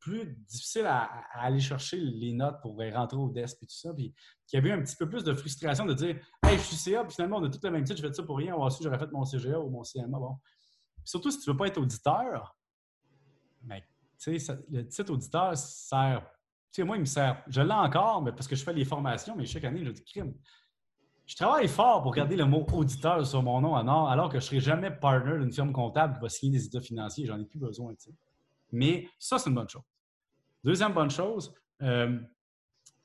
plus difficiles à, aller chercher les notes pour rentrer au desk et tout ça. Puis qui avait eu un petit peu plus de frustration de dire Hey, je suis CA, puis finalement, on a tout le même titre, je fais ça pour rien. Ou j'aurais fait mon CGA ou mon CMA. Bon. surtout si tu ne veux pas être auditeur, mais, le titre auditeur sert. Tu sais, moi, il me sert. Je l'ai encore, mais parce que je fais les formations, mais chaque année, je dis crime. Je travaille fort pour garder le mot auditeur sur mon nom en or, alors que je ne serai jamais partner d'une firme comptable qui va signer des états financiers. J'en ai plus besoin. Mais ça, c'est une bonne chose. Deuxième bonne chose, euh,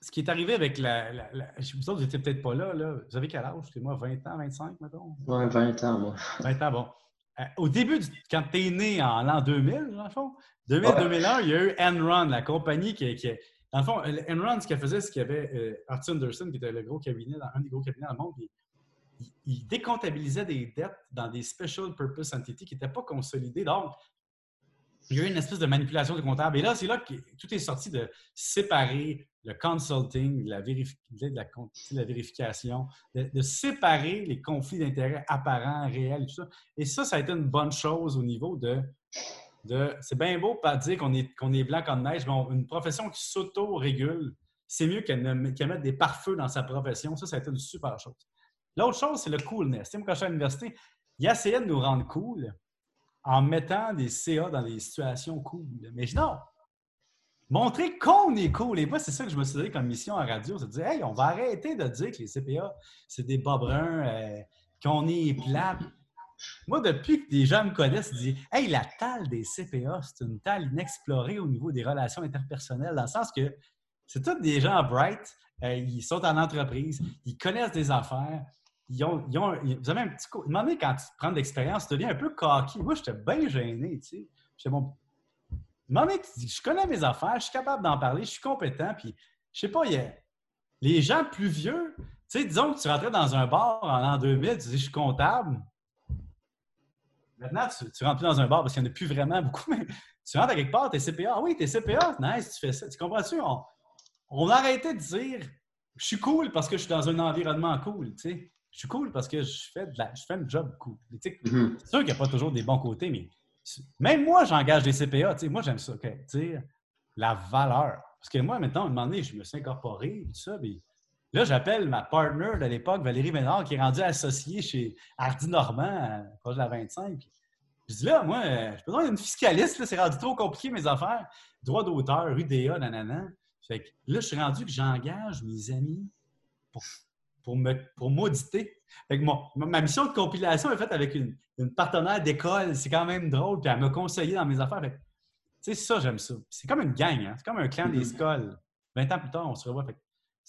ce qui est arrivé avec la. la, la vous autres, n'étiez peut-être pas là, là. Vous avez quel âge? C'est moi, 20 ans, 25, mettons? Oui, 20 ans, moi. 20 ans, bon. Euh, au début, quand tu es né en l'an 2000, dans le fond, 2000-2001, il y a eu Enron, la compagnie qui, qui dans le fond, Enron, ce qu'elle faisait, c'est qu'il y avait euh, Arthur Anderson, qui était le gros cabinet, un des gros cabinets dans le monde, puis il, décomptabilisait des dettes dans des special purpose entities qui n'étaient pas consolidées. Donc, il y a eu une espèce de manipulation de comptable. Et là, c'est là que tout est sorti de séparer le consulting, la, la, vérification, de, séparer les conflits d'intérêts apparents, réels, tout ça. Et ça, ça a été une bonne chose au niveau de c'est bien beau pas dire qu'on est, blanc comme neige, mais une profession qui s'auto-régule, c'est mieux qu'elle mette des pare-feux dans sa profession. Ça, ça a été une super chose. L'autre chose, c'est le coolness. quand je suis à l'université, il essayait de nous rendre cool en mettant des CA dans des situations cool. Mais non! Montrer qu'on est cool. Et moi, c'est ça que je me suis dit comme mission à radio. C'est de dire, hey, on va arrêter de dire que les CPA, c'est des bas bruns, euh, qu'on est plate. Moi, depuis que des gens me connaissent, ils disent Hey, la talle des CPA, c'est une talle inexplorée au niveau des relations interpersonnelles, dans le sens que c'est tous des gens bright, euh, ils sont en entreprise, ils connaissent des affaires, ils ont, vous avez un petit coup. Demandez quand tu prends de l'expérience, tu deviens un peu coquille. Moi, j'étais bien gêné, tu sais. J'étais bon. Demandez, je connais mes affaires, je suis capable d'en parler, je suis compétent, puis je sais pas, il y a... les gens plus vieux, tu sais, disons que tu rentrais dans un bar en l'an 2000, tu dis, je suis comptable. Maintenant, tu, rentres plus dans un bar parce qu'il n'y en a plus vraiment beaucoup, mais tu rentres à quelque part, t'es CPA. Ah oui, t'es CPA, nice, tu fais ça. Tu comprends-tu? On, a arrêté de dire je suis cool parce que je suis dans un environnement cool, tu sais. Je suis cool parce que je fais, de la, je fais un job cool. Mm-hmm. C'est sûr qu'il n'y a pas toujours des bons côtés, mais même moi, j'engage des CPA. Tu sais, moi, j'aime ça, dire la valeur. Parce que moi, maintenant, à un moment donné, je me suis incorporé, tout ça, mais Là, j'appelle ma partner de l'époque, Valérie Ménard, qui est rendue associée chez Hardy Normand, proche de la 25. Je dis là, moi, je besoin d'une fiscaliste, c'est rendu trop compliqué mes affaires. Droit d'auteur, UDA, nanana. Fait que là, je suis rendu que j'engage mes amis pour, pour, me, pour m'auditer. Fait que ma mission de compilation est faite avec une, partenaire d'école. C'est quand même drôle. Puis elle m'a conseillé dans mes affaires. Tu sais, ça, j'aime ça. C'est comme une gang. Hein? C'est comme un clan des mm-hmm. écoles. 20 ans plus tard, on se revoit. Fait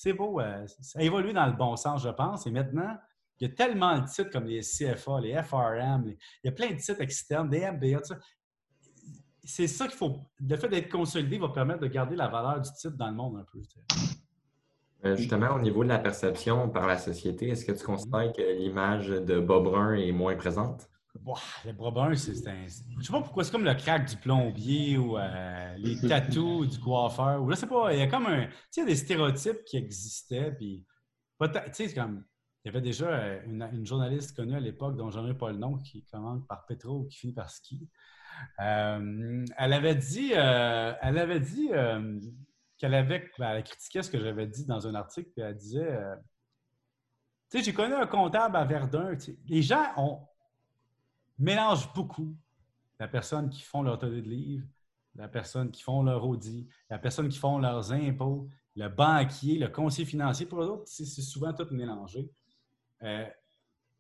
c'est beau. Euh, ça a évolué dans le bon sens, je pense. Et maintenant, il y a tellement de titres comme les CFA, les FRM, il y a plein de titres externes, des MBA, C'est ça qu'il faut. Le fait d'être consolidé va permettre de garder la valeur du titre dans le monde un peu. Euh, justement, au niveau de la perception par la société, est-ce que tu considères que l'image de Bob Brun est moins présente? Le bras c'est un. Je sais pas pourquoi, c'est comme le crack du plombier ou euh, les tatous du coiffeur. Ou je sais pas, il y a comme un. Tu sais, des stéréotypes qui existaient. Puis, tu sais, comme. Il y avait déjà euh, une, journaliste connue à l'époque, dont j'en ai pas le nom, qui commence par Petro, qui finit par ski. Euh, elle avait dit, elle avait dit qu'elle avait, ben, elle critiquait ce que j'avais dit dans un article, puis elle disait, tu sais, j'ai connu un comptable à Verdun. Les gens ont, mélange beaucoup la personne qui font leur tenue de livre, la personne qui font leur audit, la personne qui font leurs impôts, le banquier, le conseiller financier. Pour eux autres, c'est souvent tout mélangé. Euh,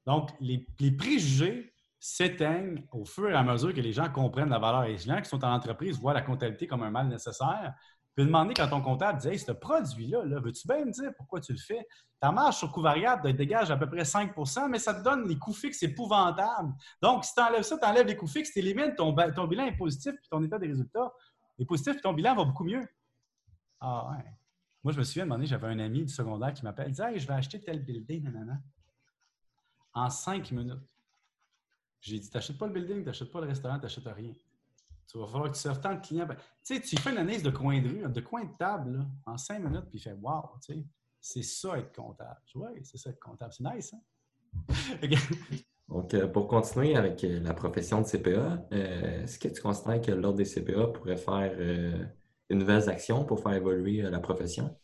donc, les, préjugés s'éteignent au fur et à mesure que les gens comprennent la valeur. Et qui sont en entreprise voient la comptabilité comme un mal nécessaire peux demander quand ton comptable dit Hey, ce produit-là, -là, veux tu bien me dire pourquoi tu le fais? Ta marge sur coût variable dégage à peu près 5% mais ça te donne les coûts fixes épouvantables. Donc, si tu enlèves ça, tu enlèves les coûts fixes, tu élimines ton, ton bilan est positif puis ton état des résultats est positif puis ton bilan va beaucoup mieux. Ah ouais. Moi, je me souviens, à j'avais un ami du secondaire qui m'appelle, il dit Hey, je vais acheter tel building, nanana. En cinq minutes. J'ai dit T'achètes pas le building, t'achètes pas le restaurant, t'achètes rien. Tu vas falloir que tu serves tant de clients. Ben, tu sais, tu fais une analyse de coin de rue, de coin de table, en cinq minutes, puis il fait Wow, tu sais. C'est ça être comptable. Oui, c'est ça être comptable. C'est nice, hein? Donc, euh, pour continuer avec euh, la profession de CPA, euh, est-ce que tu considères que l'Ordre des CPA pourrait faire une nouvelle action pour faire évoluer la profession?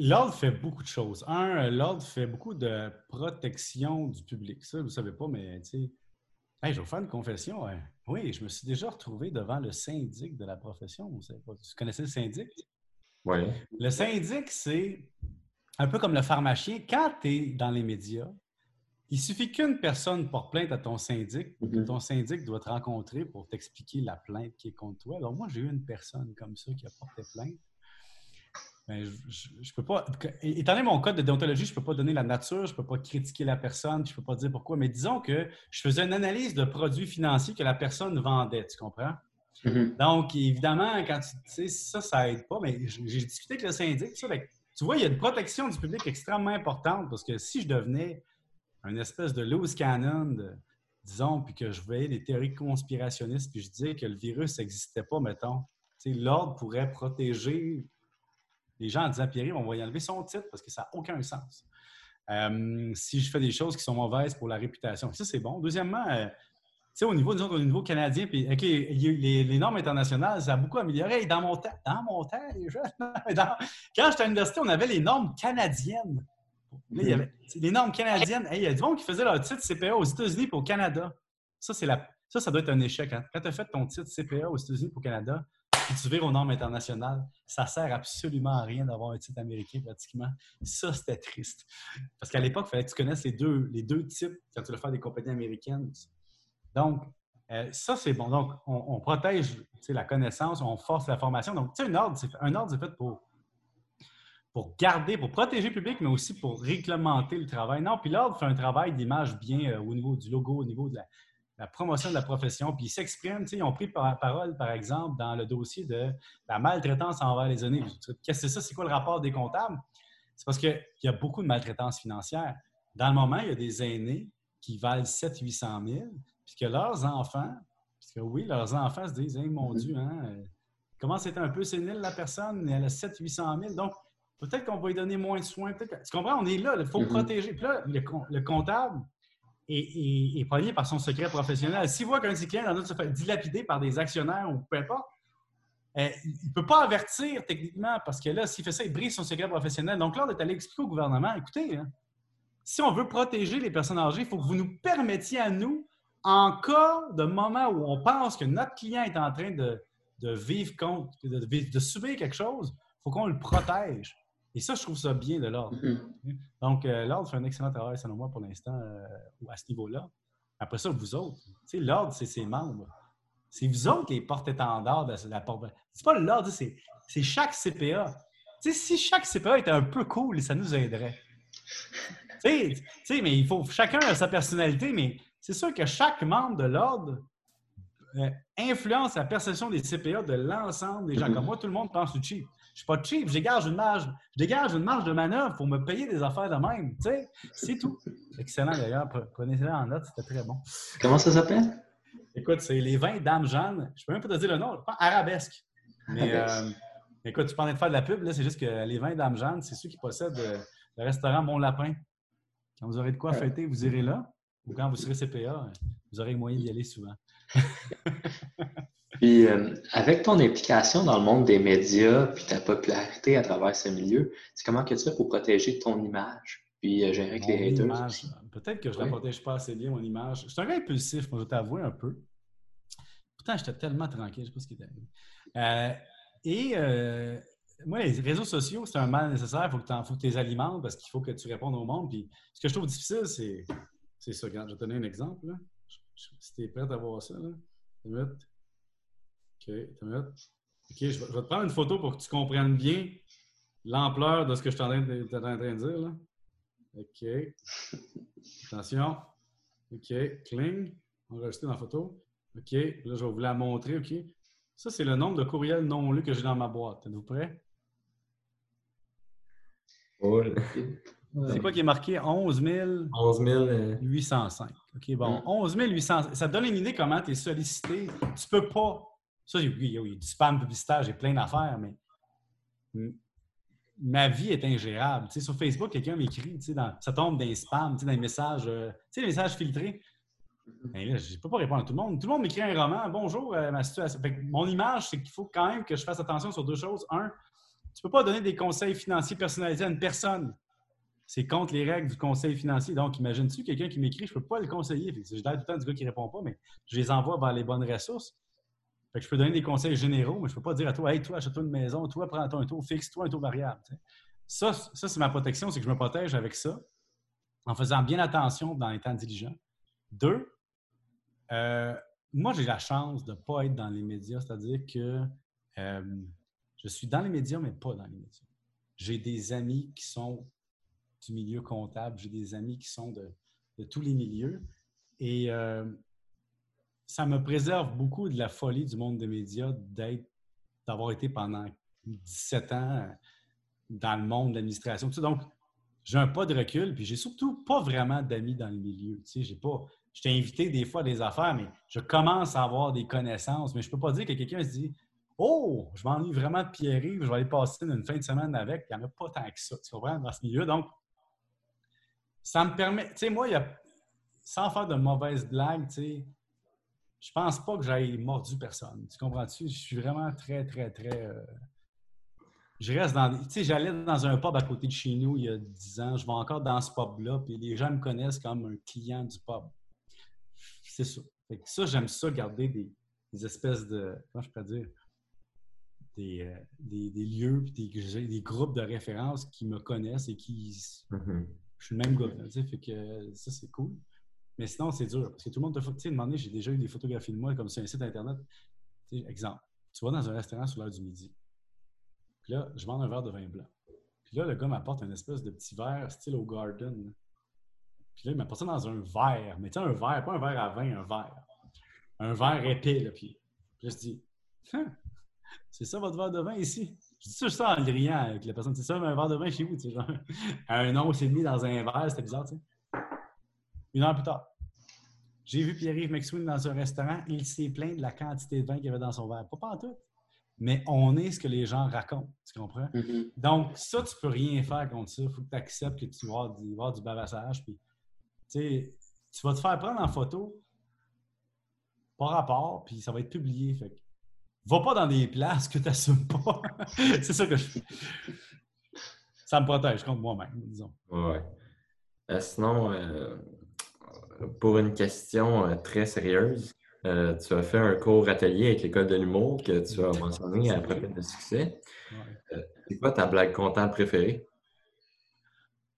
L'Ordre fait beaucoup de choses. Un, l'Ordre fait beaucoup de protection du public. Ça, vous ne savez pas, mais tu sais, je vais vous faire une confession. Oui, je me suis déjà retrouvé devant le syndic de la profession. Vous savez pas. Tu connaissais le syndic? Oui. Le syndic, c'est un peu comme le pharmacien. Quand tu es dans les médias, il suffit qu'une personne porte plainte à ton syndic, que mm-hmm. ton syndic doit te rencontrer pour t'expliquer la plainte qui est contre toi. Alors moi, j'ai eu une personne comme ça qui a porté plainte. Je, je, peux pas. Étant donné mon code de déontologie, je ne peux pas donner la nature, je ne peux pas critiquer la personne, je ne peux pas dire pourquoi. Mais disons que je faisais une analyse de produits financiers que la personne vendait, tu comprends? Mm-hmm. Donc, évidemment, quand tu sais, ça, ça aide pas. Mais j'ai discuté avec le syndic, ça, tu vois, il y a une protection du public extrêmement importante parce que si je devenais un espèce de loose cannon, disons, puis que je voyais des théories conspirationnistes, puis je disais que le virus n'existait pas, mettons. L'ordre pourrait protéger les gens en disant Pierre, on va y enlever son titre parce que ça n'a aucun sens. Euh, si je fais des choses qui sont mauvaises pour la réputation. Ça, c'est bon. Deuxièmement, euh, au niveau, disons, au niveau canadien, puis les, normes internationales, ça a beaucoup amélioré. dans mon temps, dans mon temps, les jeunes, quand j'étais à l'université, on avait les normes canadiennes il y avait les normes canadiennes. il y a du monde qui faisait leur titre CPA aux États-Unis au Canada. Ça, c'est la... ça, ça doit être un échec. Hein. Quand tu as fait ton titre CPA aux États-Unis au Canada, tu vires aux normes internationales, ça sert absolument à rien d'avoir un titre américain pratiquement. Ça, c'était triste. Parce qu'à l'époque, il fallait que tu connaisses les deux, les deux types quand tu veux faire des compagnies américaines. Donc, euh, ça, c'est bon. Donc, on, protège la connaissance, on force la formation. Donc, tu sais, un ordre, c'est fait pour pour garder, pour protéger le public, mais aussi pour réglementer le travail. Non, puis l'Ordre fait un travail d'image bien euh, au niveau du logo, au niveau de la, promotion de la profession. Puis ils s'expriment, ils ont pris par parole, par exemple, dans le dossier de la maltraitance envers les aînés. Qu'est-ce que c'est ça? C'est quoi le rapport des comptables? C'est parce qu'il y a beaucoup de maltraitance financière. Dans le moment, il y a des aînés qui valent 700-800 000, puis que leurs enfants, puisque oui, leurs enfants se disent, hey, mon mm-hmm. Dieu, hein, euh, comment c'est un peu sénile la personne, elle a 700-800 000. Donc, Peut-être qu'on va lui donner moins de soins. Tu comprends? On est là, il faut mm-hmm. protéger. Puis là, le, comptable est, est, par son secret professionnel. S'il voit qu'un de ses clients se fait dilapider par des actionnaires ou peu importe, euh, il ne peut pas avertir techniquement parce que là, s'il fait ça, il brise son secret professionnel. Donc on est allé expliquer au gouvernement écoutez, hein, si on veut protéger les personnes âgées, il faut que vous nous permettiez à nous, en cas de moment où on pense que notre client est en train de, vivre contre, de, de subir quelque chose, il faut qu'on le protège. Et ça, je trouve ça bien de l'ordre. Mm-hmm. Donc, euh, l'ordre fait un excellent travail, selon moi, pour l'instant, euh, à ce niveau-là. Après ça, vous autres, tu sais, l'ordre, c'est ses membres. C'est vous autres les porte-étendards de la porte. C'est pas l'ordre, c'est chaque CPA. Tu sais, si chaque CPA était un peu cool, ça nous aiderait. tu sais, mais il faut. Chacun a sa personnalité, mais c'est sûr que chaque membre de l'ordre euh, influence la perception des CPA de l'ensemble des gens. Mm-hmm. Comme moi, tout le monde pense au cheap. Je suis pas cheap, je dégage une marge, je dégage une marge de manœuvre pour me payer des affaires de même. Tu sais, c'est tout. Excellent d'ailleurs, prenez-le en note, c'était très bon. Comment ça s'appelle? Écoute, c'est les vins Dame Jeanne. Je peux même pas te dire le nom, pas arabesque. Mais euh, écoute, tu parlais de faire de la pub, là, c'est juste que les vins Dame Jeanne, c'est ceux qui possèdent euh, le restaurant Mon Lapin. Quand vous aurez de quoi fêter, vous irez là. Ou quand vous serez CPA, vous aurez moyen d'y aller souvent. Puis, euh, avec ton implication dans le monde des médias, puis ta popularité à travers ce milieu, c'est comment que tu fais pour protéger ton image, puis euh, gérer avec les haters? Peut-être que je ne la protège pas assez bien, mon image. Je suis un gars impulsif, moi, je t'avouer un peu. Pourtant, j'étais tellement tranquille, je ne sais pas ce qui est arrivé. Euh, et moi, les réseaux sociaux, c'est un mal nécessaire. Il faut que tu les alimentes parce qu'il faut que tu répondes au monde. Puis, ce que je trouve difficile, c'est, c'est ça. je vais te donner un exemple. Si tu es prêt à voir ça, là. Je vais, te prendre une photo pour que tu comprennes bien l'ampleur de ce que je suis en train de, en train de dire. Là. OK. Attention. OK. Cling. Enregistré dans la photo. OK. Là, je vais vous la montrer. OK. Ça, c'est le nombre de courriels non lus que j'ai dans ma boîte. Êtes-vous prêts? C'est quoi qui est marqué? 11 805. OK, bon. 11 805. Ça te donne une idée comment tu es sollicité. Tu peux pas ça, il y a du spam publicitaire, j'ai plein d'affaires, mais ma vie est ingérable. Sur Facebook, quelqu'un m'écrit, ça tombe dans les spams, dans les messages, euh, les messages filtrés. Ben là, je ne peux pas répondre à tout le monde. Tout le monde m'écrit un roman. Bonjour, euh, ma situation. Mon image, c'est qu'il faut quand même que je fasse attention sur deux choses. Un, tu ne peux pas donner des conseils financiers personnalisés à une personne. C'est contre les règles du conseil financier. Donc, imagine-tu quelqu'un qui m'écrit, je ne peux pas le conseiller. Je tout le temps du gars qui ne répond pas, mais je les envoie vers les bonnes ressources. Fait que je peux donner des conseils généraux, mais je ne peux pas dire à toi, hey, toi, achète-toi une maison, toi, prends-toi un taux fixe, toi, un taux variable. Ça, ça c'est ma protection, c'est que je me protège avec ça, en faisant bien attention dans les temps diligents. Deux, euh, moi, j'ai la chance de ne pas être dans les médias, c'est-à-dire que euh, je suis dans les médias, mais pas dans les médias. J'ai des amis qui sont du milieu comptable, j'ai des amis qui sont de, tous les milieux. Et euh, ça me préserve beaucoup de la folie du monde des médias d'être, d'avoir été pendant 17 ans dans le monde de l'administration. Donc, j'ai un pas de recul, puis j'ai surtout pas vraiment d'amis dans le milieu. Tu sais, j'ai pas. Je t'ai invité des fois à des affaires, mais je commence à avoir des connaissances. Mais je peux pas dire que quelqu'un se dit Oh, je m'ennuie vraiment de Pierre-Yves, je vais aller passer une fin de semaine avec. Il n'y en a pas tant que ça, tu comprends, dans ce milieu. Donc, ça me permet. Tu sais, moi, y a, sans faire de mauvaises blagues, tu sais, je pense pas que j'aille mordu personne. Tu comprends-tu? Je suis vraiment très, très, très. Euh, je reste dans. Tu sais, j'allais dans un pub à côté de chez nous il y a 10 ans. Je vais encore dans ce pub-là, puis les gens me connaissent comme un client du pub. C'est ça. ça, j'aime ça, garder des, espèces de. Comment je peux dire? Des, euh, des, lieux, puis des, des, groupes de référence qui me connaissent et qui. Mm-hmm. Je suis le même gars. tu sais, fait que ça, c'est cool. Mais sinon, c'est dur. Parce que tout le monde te. Tu sais, moment j'ai déjà eu des photographies de moi comme sur un site Internet. Exemple, tu vas dans un restaurant sur l'heure du midi. Puis là, je vends un verre de vin blanc. Puis là, le gars m'apporte un espèce de petit verre style au garden. Puis là, il m'apporte ça dans un verre. Mais tu sais, un verre, pas un verre à vin, un verre. Un verre épais, là. Puis, puis là, je dis, hein, c'est ça votre verre de vin ici? Je dis ça, ça en riant avec la personne. C'est ça, un verre de vin chez vous, tu sais, genre. Un nom, c'est mis dans un verre, c'était bizarre, tu sais. Une heure plus tard, j'ai vu Pierre-Yves McSween dans un restaurant. Il s'est plaint de la quantité de vin qu'il y avait dans son verre. Pas, tout. Mais on est ce que les gens racontent. Tu comprends? Mm-hmm. Donc, ça, tu peux rien faire contre ça. Il faut que tu acceptes que tu vas avoir du, bavassage. Puis, tu vas te faire prendre en photo par rapport, puis ça va être publié. Fait va pas dans des places que tu n'assumes pas. c'est ça que je fais. Ça me protège contre moi-même, disons. Ouais. Euh, sinon, euh, pour une question euh, très sérieuse, euh, tu as fait un cours atelier avec l'École de l'humour que tu as mentionné à propos de succès. Euh, c'est quoi ta blague comptable préférée?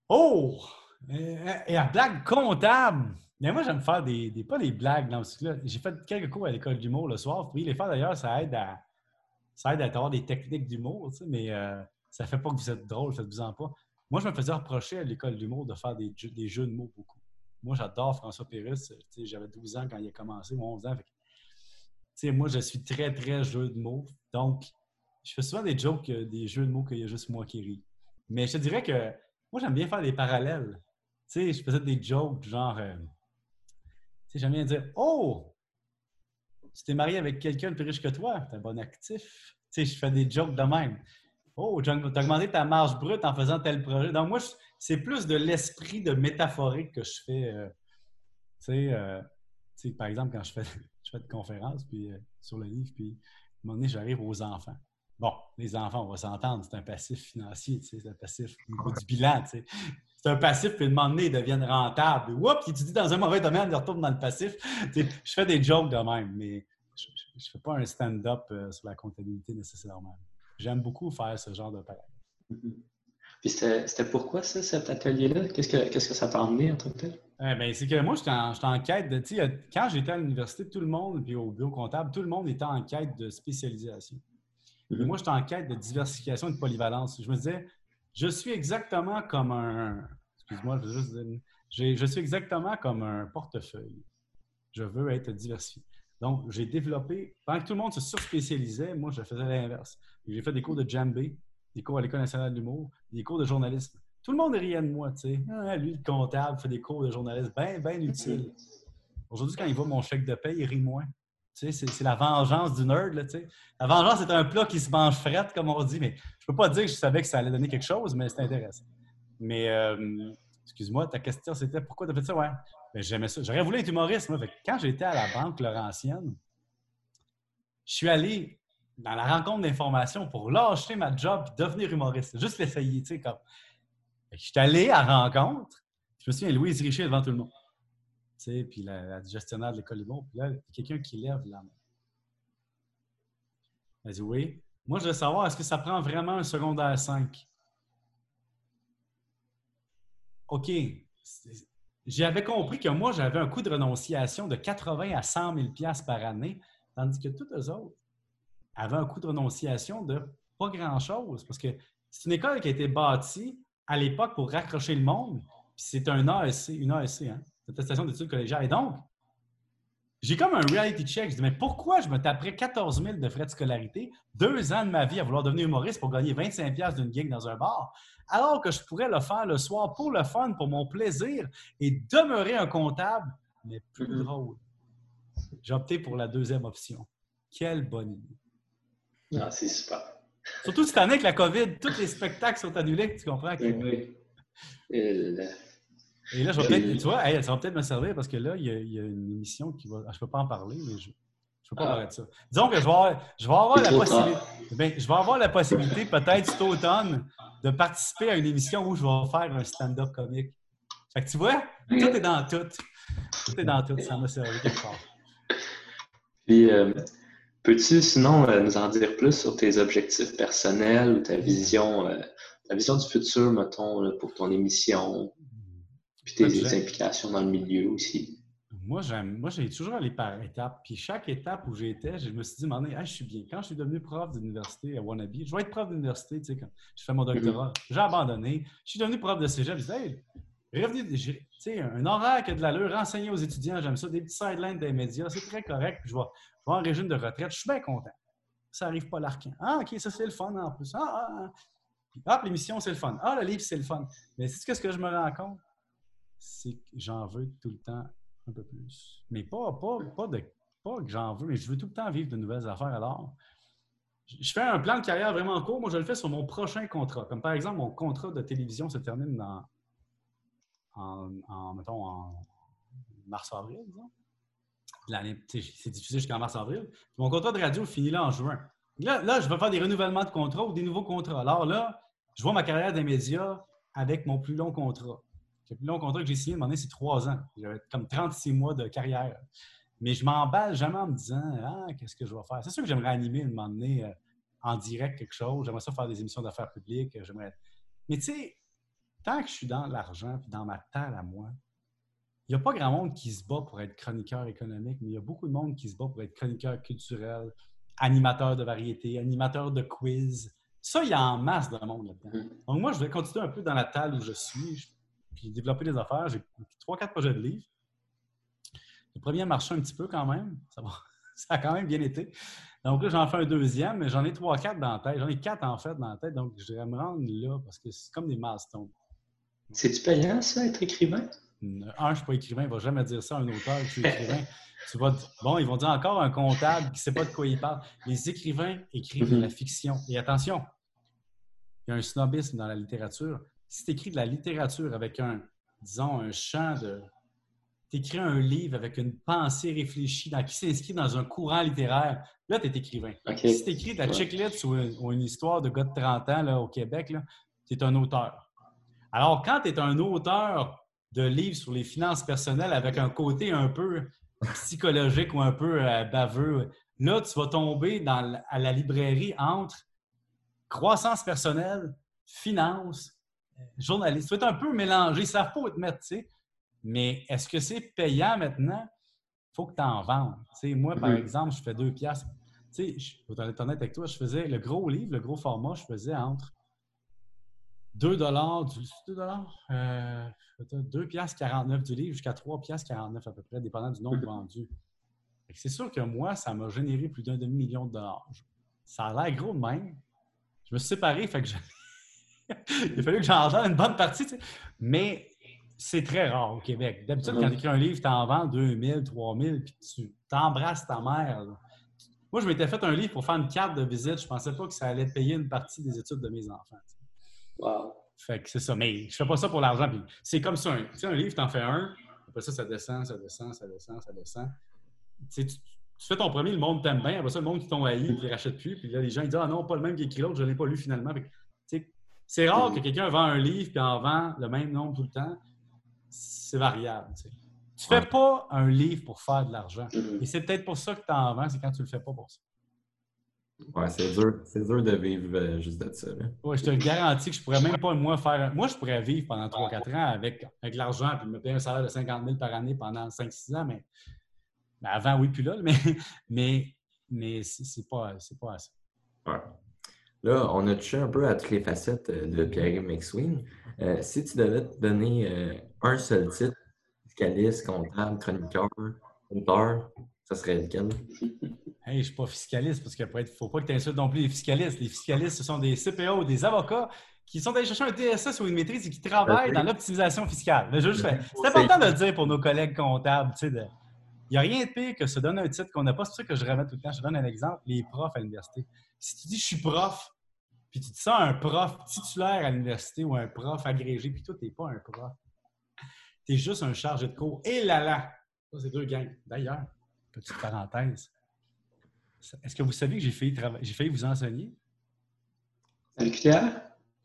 Oh! Et la blague comptable! Mais moi, j'aime faire des, pas des blagues dans ce là J'ai fait quelques cours à l'école d'humour le soir. Puis les faire d'ailleurs, ça aide à ça aide à avoir des techniques d'humour, mais ça fait pas que vous êtes drôle, faites-vous-en pas. Moi, je me faisais reprocher à l'école d'humour de faire des, des jeux de mots beaucoup. Moi, j'adore François Pérusse. J'avais 12 ans quand il a commencé, ou 11 ans. moi, je suis très, très jeu de mots. Donc, je fais souvent des jokes, euh, des jeux de mots qu'il y a juste moi qui ris. Mais je te dirais que moi, j'aime bien faire des parallèles. Tu je faisais des jokes genre. Euh, j'aime bien dire Oh, tu t'es marié avec quelqu'un de plus riche que toi, t'es un bon actif. Tu je fais des jokes de même. Oh, tu as augmenté ta marge brute en faisant tel projet. Donc, moi, c'est plus de l'esprit de métaphorique que je fais. Euh, euh, tu sais, par exemple, quand je fais, je fais conférences puis, euh, sur le livre, puis à un moment donné, j'arrive aux enfants. Bon, les enfants, on va s'entendre, c'est un passif financier, c'est un passif au niveau du bilan. C'est un passif, puis à un moment donné, ils deviennent rentables. Oups, tu dis dans un mauvais domaine, ils retournent dans le passif. je fais des jokes de même, mais je ne fais pas un stand-up sur la comptabilité nécessairement j'aime beaucoup faire ce genre de mm-hmm. Puis c'était pourquoi ça, cet atelier-là? Qu'est-ce que, que ça t'a emmené en tant que tel? Eh ben, c'est que moi, j'étais en, en, quête de. Quand j'étais à l'université, tout le monde, puis au bureau comptable, tout le monde était en quête de spécialisation. Mm-hmm. Moi, j'étais en quête de diversification et de polyvalence. Je me disais, je suis exactement comme un. Excuse-moi, je veux juste dire. Je suis exactement comme un portefeuille. Je veux être diversifié. Donc, j'ai développé, pendant que tout le monde se surspécialisait, moi, je faisais l'inverse. J'ai fait des cours de djembé, des cours à l'École nationale d'humour, des cours de journalisme. Tout le monde riait de moi, tu sais. Ah, lui, le comptable, fait des cours de journalisme bien, bien utiles. Aujourd'hui, quand il voit mon chèque de paie, il rit moins. Tu sais, c'est la vengeance du nerd. Là, tu sais. La vengeance, c'est un plat qui se mange frette, comme on dit, mais je peux pas dire que je savais que ça allait donner quelque chose, mais c'est intéressant. Mais, euh, excuse-moi, ta question, c'était pourquoi tu as fait ça? Ouais. Ben, j'aimais ça. J'aurais voulu être humoriste, moi. quand j'étais à la banque Laurentienne, je suis allé dans la rencontre d'informations pour lâcher ma job et devenir humoriste. Juste l'essayer, tu sais, comme. Je suis allé à rencontre. Je me souviens, Louise Richer devant tout le monde. Tu sais, puis la, gestionnaire de l'école Libon. Puis là, quelqu'un qui lève la main. Elle dit Oui. Moi, je veux savoir, est-ce que ça prend vraiment un secondaire 5? OK. J'avais compris que moi, j'avais un coût de renonciation de 80 à 100 000 par année, tandis que tous eux autres avaient un coût de renonciation de pas grand-chose. Parce que c'est une école qui a été bâtie à l'époque pour raccrocher le monde, puis c'est un ASC, une ASC, hein, attestation d'études collégiales. Et donc, j'ai comme un reality check. Je dis, mais pourquoi je me taperais 14 000 de frais de scolarité, deux ans de ma vie à vouloir devenir humoriste pour gagner 25 d'une gig dans un bar, alors que je pourrais le faire le soir pour le fun, pour mon plaisir et demeurer un comptable, mais plus mm-hmm. drôle. J'ai opté pour la deuxième option. Quelle bonne idée. Ah, c'est super. Surtout cette année avec la COVID, tous les spectacles sont annulés, tu comprends? Oui, oui. Et là, je vais peut-être, tu vois, ça va peut-être me servir parce que là, il y a, une émission qui va. Je ne peux pas en parler, mais je ne peux pas ah. parler de ça. Disons que je vais avoir, je vais avoir la possibilité. Ben, je vais avoir la possibilité, peut-être cet automne, de participer à une émission où je vais faire un stand-up comique. Fait que tu vois, tout est dans tout. Tout est dans tout. Ça m'a servi quelque part. Puis, euh, peux-tu sinon euh, nous en dire plus sur tes objectifs personnels ou ta vision, euh, ta vision du futur, mettons, pour ton émission? Puis tes implications dans le milieu aussi? Moi, j'aime, moi, j'ai toujours allé par étapes. Puis chaque étape où j'étais, je me suis dit, hey, je suis bien. Quand je suis devenu prof d'université à Wannabe, je vais être prof d'université, tu sais, quand je fais mon mm-hmm. doctorat. J'ai abandonné. Je suis devenu prof de cégep. Je disais, hey, tu sais, un horaire qui a de l'allure, renseigner aux étudiants, j'aime ça. Des petits sidelines des médias, c'est très correct. Puis je vais, je vais en régime de retraite. Je suis bien content. Ça n'arrive pas l'arcan. Ah, OK, ça, c'est le fun en plus. Ah, ah, ah. ah l'émission, c'est le fun. Ah, le livre, c'est le fun. Mais c'est ce que je me rends compte? c'est que j'en veux tout le temps un peu plus. Mais pas, pas, pas, de, pas que j'en veux, mais je veux tout le temps vivre de nouvelles affaires. Alors, je fais un plan de carrière vraiment court. Moi, je le fais sur mon prochain contrat. Comme par exemple, mon contrat de télévision se termine dans, en, mettons, en mars-avril, disons. C'est diffusé jusqu'en mars-avril. Mon contrat de radio finit là en juin. Là, là, je vais faire des renouvellements de contrat ou des nouveaux contrats. Alors là, je vois ma carrière des médias avec mon plus long contrat. Le plus long contrat que j'ai signé, à c'est trois ans. J'avais comme 36 mois de carrière. Mais je m'emballe jamais en me disant Ah, qu'est-ce que je vais faire? C'est sûr que j'aimerais animer moment donné euh, en direct quelque chose. J'aimerais ça faire des émissions d'affaires publiques. Mais tu sais, tant que je suis dans l'argent et dans ma table à moi, il n'y a pas grand monde qui se bat pour être chroniqueur économique, mais il y a beaucoup de monde qui se bat pour être chroniqueur culturel, animateur de variété, animateur de quiz. Ça, il y a en masse de monde là-dedans. Mm. Donc, moi, je vais continuer un peu dans la table où je suis puis développer des affaires. J'ai trois, quatre projets de livres. Le premier a marché un petit peu quand même. Ça, ça a quand même bien été. Donc là, j'en fais un deuxième, mais j'en ai trois, quatre dans la tête. J'en ai quatre en fait dans la tête. Donc, je vais me rendre là parce que c'est comme des milestones. C'est-tu payant, ça, être écrivain? Un, je ne suis pas écrivain. Il ne va jamais dire ça à un auteur je suis écrivain. tu vas, bon, ils vont dire encore un comptable qui ne sait pas de quoi il parle. Les écrivains écrivent de la fiction. Et attention, il y a un snobisme dans la littérature si tu écris de la littérature avec un, disons, un champ de. Tu écris un livre avec une pensée réfléchie dans, qui s'inscrit dans un courant littéraire, là, tu es écrivain. Si tu écris de la checklist ou, une histoire de gars de 30 ans là, au Québec, tu es un auteur. Alors, quand tu es un auteur de livres sur les finances personnelles avec un côté un peu psychologique ou un peu euh, baveux, là, tu vas tomber dans, à la librairie entre croissance personnelle, finance journaliste. Tu vas être un peu mélangé. Ça ne pas te mettre, tu sais. Mais est-ce que c'est payant maintenant? Il faut que tu en vendes. moi, par mm-hmm. exemple, je fais deux piastres. Tu sais, je vais être honnête avec toi, je faisais le gros livre, le gros format, je faisais entre 2 dollars du 2 dollars? Euh, 2 piastres 49 du livre jusqu'à 3 piastres 49 à peu près, dépendant du nombre vendu. C'est sûr que moi, ça m'a généré plus d'un demi-million de dollars. Ça a l'air gros de même. Je me suis séparé, fait que il a fallu que j'en une bonne partie. Mais c'est très rare au Québec. D'habitude, quand tu écris un livre, tu en vends 2000, 3000, puis tu t'embrasses ta mère. là. Moi, je m'étais fait un livre pour faire une carte de visite. Je pensais pas que ça allait payer une partie des études de mes enfants. Wow. Fait que c'est ça. Mais je fais pas ça pour l'argent. Puis c'est comme ça. un- Tu sais, un livre, tu en fais un. Après ça, ça descend, ça descend, ça descend, ça descend. Tu, sais, tu, tu fais ton premier, le monde t'aime bien. Après ça, le monde qui t'ont haï, rachètent plus. Puis là, les gens, ils disent Ah non, pas le même qui écrit l'autre, je ne l'ai pas lu finalement. Fait que, tu sais, c'est rare que quelqu'un vend un livre puis en vend le même nombre tout le temps. C'est variable. Tu sais. Tu fais pas un livre pour faire de l'argent. Mhm. Et c'est peut-être pour ça que tu en vends, c'est quand tu le fais pas pour ça. Ouais, c'est dur, c'est dur de vivre euh, juste de ça. là. Ouais, je te garantis que je pourrais même pas, moi, faire. Moi, je pourrais vivre pendant 3-4 ans avec, avec l'argent puis me payer un salaire de 50 000 par année pendant 5-6 ans, mais, mais avant, oui, puis là, mais, mais, mais c'est pas, c'est pas assez. Ouais. Là, on a touché un peu à toutes les facettes euh, de Pierre McSween. Euh, si tu devais te donner euh, un seul titre, fiscaliste, comptable, chroniqueur, auteur, ça serait lequel? Hey, je suis pas fiscaliste parce qu'il ne faut pas que tu insultes non plus les fiscalistes. Les fiscalistes, ce sont des CPO, des avocats qui sont allés chercher un TSS ou une maîtrise et qui travaillent dans l'optimisation fiscale. Mais je juste fais- C'est important de le dire pour nos collègues comptables. tu sais, de- Il n'y a rien de pire que se donner un titre qu'on n'a pas. C'est pour ça que je remets tout le temps. Je donne un exemple. Les profs à l'université. Si tu dis je suis prof, puis tu te sens un prof titulaire à l'université ou un prof agrégé, puis toi, tu n'es pas un prof. Tu es juste un chargé de cours. Et là là! Ça, c'est deux gangs. D'ailleurs, petite parenthèse. Est-ce que vous savez que j'ai failli, trava- j'ai failli vous enseigner? À l'UQTR?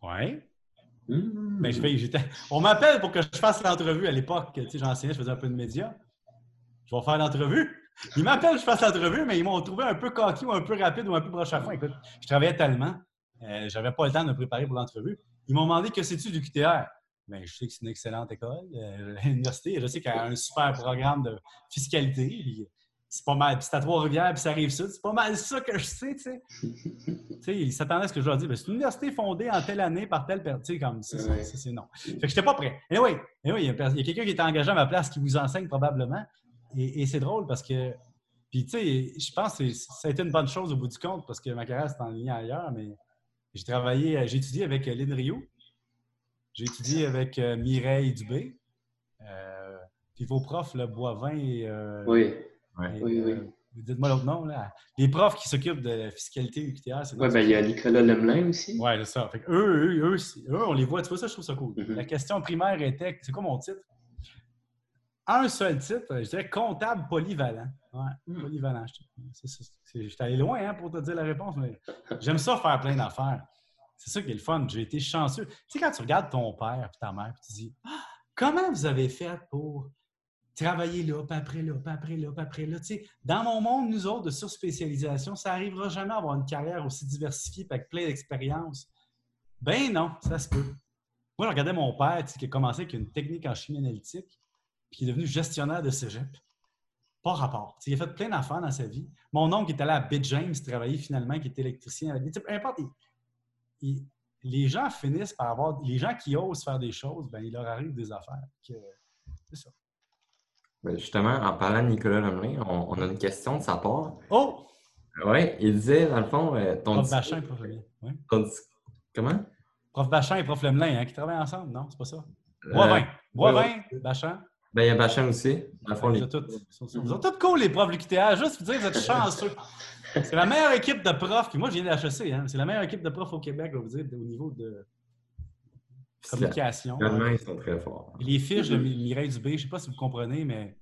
Oui. Ben, On m'appelle pour que je fasse l'entrevue à l'époque. Tu sais, j'enseignais, je faisais un peu de médias. Je vais faire l'entrevue. Ils m'appellent, je fasse l'entrevue, mais ils m'ont trouvé un peu coquille ou un peu rapide ou un peu broche à fond. Écoute, je travaillais tellement, euh, j'avais pas le temps de me préparer pour l'entrevue. Ils m'ont demandé que c'est-tu du QTR? Ben, je sais que c'est une excellente école, euh, l'université. Je sais qu'elle a un super programme de fiscalité. puis C'est pas mal. Puis c'est à Trois-Rivières, puis ça arrive ça. C'est pas mal ça que je sais, tu sais. Tu sais, ils s'attendaient à ce que je leur dise. Ben, c'est une université fondée en telle année par telle personne. Tu sais, comme ça, c'est- Ouais. ça, c'est non. Fait que j'étais pas prêt. Et oui, il y a, quelqu'un qui est engagé à ma place qui vous enseigne probablement. Et, et c'est drôle parce que. Puis, tu sais, je pense que ça a été une bonne chose au bout du compte parce que ma carrière s'est en ligne ailleurs, mais j'ai travaillé, euh, j'ai étudié avec euh, Lynn Rio. J'ai étudié avec euh, Mireille Dubé. Euh, puis vos profs, le Boivin et. euh, Oui. Ouais. et, Oui, oui. euh, Dites-moi l'autre nom, là. Les profs qui s'occupent de la fiscalité UQTR, c'est Ouais, ben, il y a Nicolas Lemelin aussi. Ouais, c'est ça. Fait que eux, eux, eux, eux, on les voit. Tu vois, ça, je trouve ça cool. Mhm. La question primaire était c'est quoi mon titre? Un seul titre, je dirais comptable polyvalent. Ouais, Mhm. polyvalent. J'étais allé loin hein, pour te dire la réponse, mais j'aime ça faire plein d'affaires. C'est ça qui est le fun. J'ai été chanceux. Tu sais, quand tu regardes ton père et ta mère, puis tu dis Ah, comment vous avez fait pour travailler là, puis après là, puis après là, puis après là. Dans mon monde, nous autres, de surspécialisation, ça n'arrivera jamais à avoir une carrière aussi diversifiée avec plein d'expériences. Ben non, ça se peut. Moi, je regardais mon père qui a commencé avec une technique en chimie analytique, puis qui est devenu gestionnaire de cégep. Pas rapport. Il a fait plein d'affaires dans sa vie. Mon oncle est allé à Bit James travailler finalement, qui est électricien. Peu importe. les gens finissent par avoir. Les gens qui osent faire des choses, ben, il leur arrive des affaires. C'est ça. Ben, Justement, en parlant de Nicolas Lemelin, on, on a une question de sa part. Oh! Oui, il disait, dans le fond, euh, ton Prof Bachin, prof Lemlin. Ouais. ton dis- Comment? Prof Bachin et prof Lemelin, hein, qui travaillent ensemble, non? C'est pas ça? Euh, Boivin. Boivin, ouais, Bachin. Ben, il y a Bachin aussi. Dans le fond, Vous les- êtes tous, vous êtes tous cool, les profs de l'UQTR. Juste vous dire, vous êtes chanceux. C'est la meilleure équipe de profs. Puis moi, je viens de HEC. Hein, c'est la meilleure équipe de profs au Québec, je vais vous dire, au niveau de communication. Finalement, ils sont très forts. Et Les fiches de Mireille Dubé, je ne sais pas si vous comprenez, mais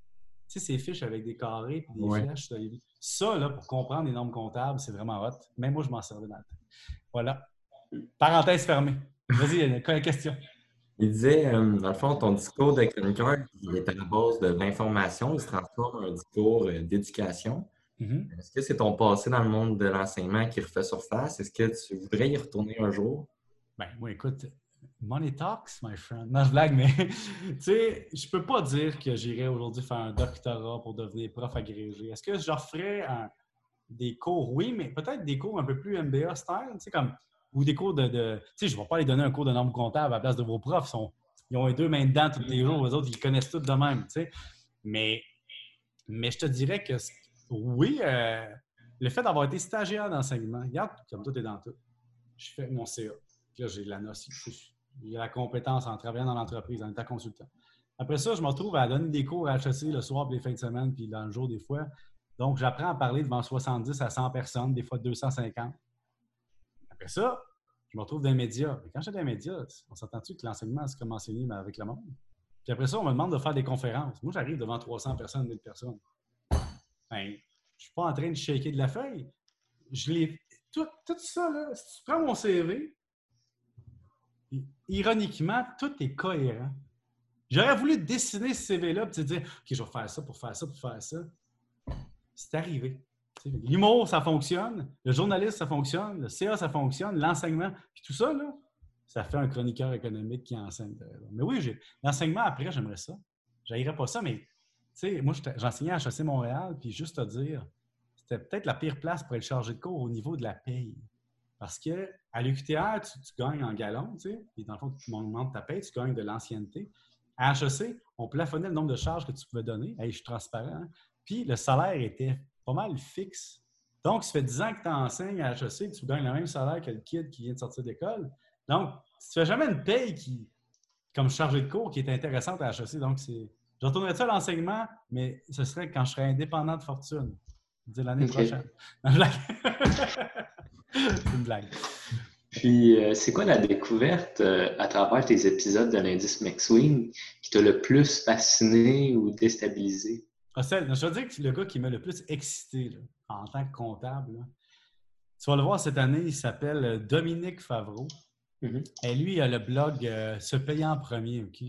tu sais, ces fiches avec des carrés et des Ouais. flèches, ça, ça, là, pour comprendre les normes comptables, c'est vraiment hot. Même moi, je m'en servais dans le temps. Voilà. Parenthèse fermée. Vas-y, une question. Il disait, euh, dans le fond, ton discours de chroniqueur, il est à la base de l'information, il se transforme en un discours euh, d'éducation. Mhm. Est-ce que c'est ton passé dans le monde de l'enseignement qui refait surface? Est-ce que tu voudrais y retourner un jour? Ben, moi, écoute, money talks, my friend. Non, je blague, mais tu sais, je peux pas dire que j'irais aujourd'hui faire un doctorat pour devenir prof agrégé. Est-ce que j'offrais des cours? Oui, mais peut-être des cours un peu plus MBA style, tu sais, comme, ou des cours de. de- tu sais, je vais pas aller donner un cours de normes comptables à la place de vos profs. Ils, ont les deux mains dedans tous les jours. Les autres, ils connaissent tout de même, tu sais. Mais, mais je te dirais que oui, euh, le fait d'avoir été stagiaire d'enseignement, regarde, comme tout est dans tout. Je fais mon CA. Puis là, j'ai la notion. J'ai la compétence en travaillant dans l'entreprise, en étant consultant. Après ça, je me retrouve à donner des cours à HEC le soir, puis les fins de semaine, puis dans le jour des fois. Donc, j'apprends à parler devant 70 à 100 personnes, des fois 250. Après ça, je me retrouve dans les médias. quand j'étais dans les médias, on s'entend-tu que l'enseignement, c'est comme enseigner mais avec le monde? Puis après ça, on me demande de faire des conférences. Moi, j'arrive devant 300 personnes, 1000 personnes. Ben, je ne suis pas en train de shaker de la feuille. Je l'ai... Tout, tout, ça, là, si tu prends mon CV, ironiquement, tout est cohérent. J'aurais voulu dessiner ce CV-là et te dire OK, je vais faire ça pour faire ça, pour faire ça. C'est arrivé. L'humour, ça fonctionne. Le journaliste, ça fonctionne. Le CA, ça fonctionne. L'enseignement. Puis tout ça, là, ça fait un chroniqueur économique qui enseigne. Mais oui, l'enseignement, après, j'aimerais ça. J'aillerais pas ça, mais sais, moi, j'enseignais à HEC Montréal, puis juste à dire, c'était peut-être la pire place pour être chargé de cours au niveau de la paye. Parce que à l'UQTR, tu, gagnes en galon, tu sais, et dans le fond, tu montes ta paye, tu gagnes de l'ancienneté. À HEC, on plafonnait le nombre de charges que tu pouvais donner. Hey, je suis transparent. Hein. Puis le salaire était pas mal fixe. Donc, ça fait 10 ans que tu enseignes à HEC, tu gagnes le même salaire que le kid qui vient de sortir d'école. Donc, tu fais jamais une paye qui, comme chargé de cours qui est intéressante à HEC. Donc, c'est. Je retournerai ça à l'enseignement, mais ce serait quand je serais indépendant de fortune. L'année prochaine. c'est une blague. Puis, euh, c'est quoi la découverte euh, à travers tes épisodes de l'indice McSwing qui t'a le plus fasciné ou déstabilisé? Ah, je veux dire que le gars qui m'a le plus excité en tant que comptable, tu vas le voir cette année, il s'appelle euh, Dominique Favreau. Mm-hmm. Et lui, il a le blog euh, Se payer en premier, OK?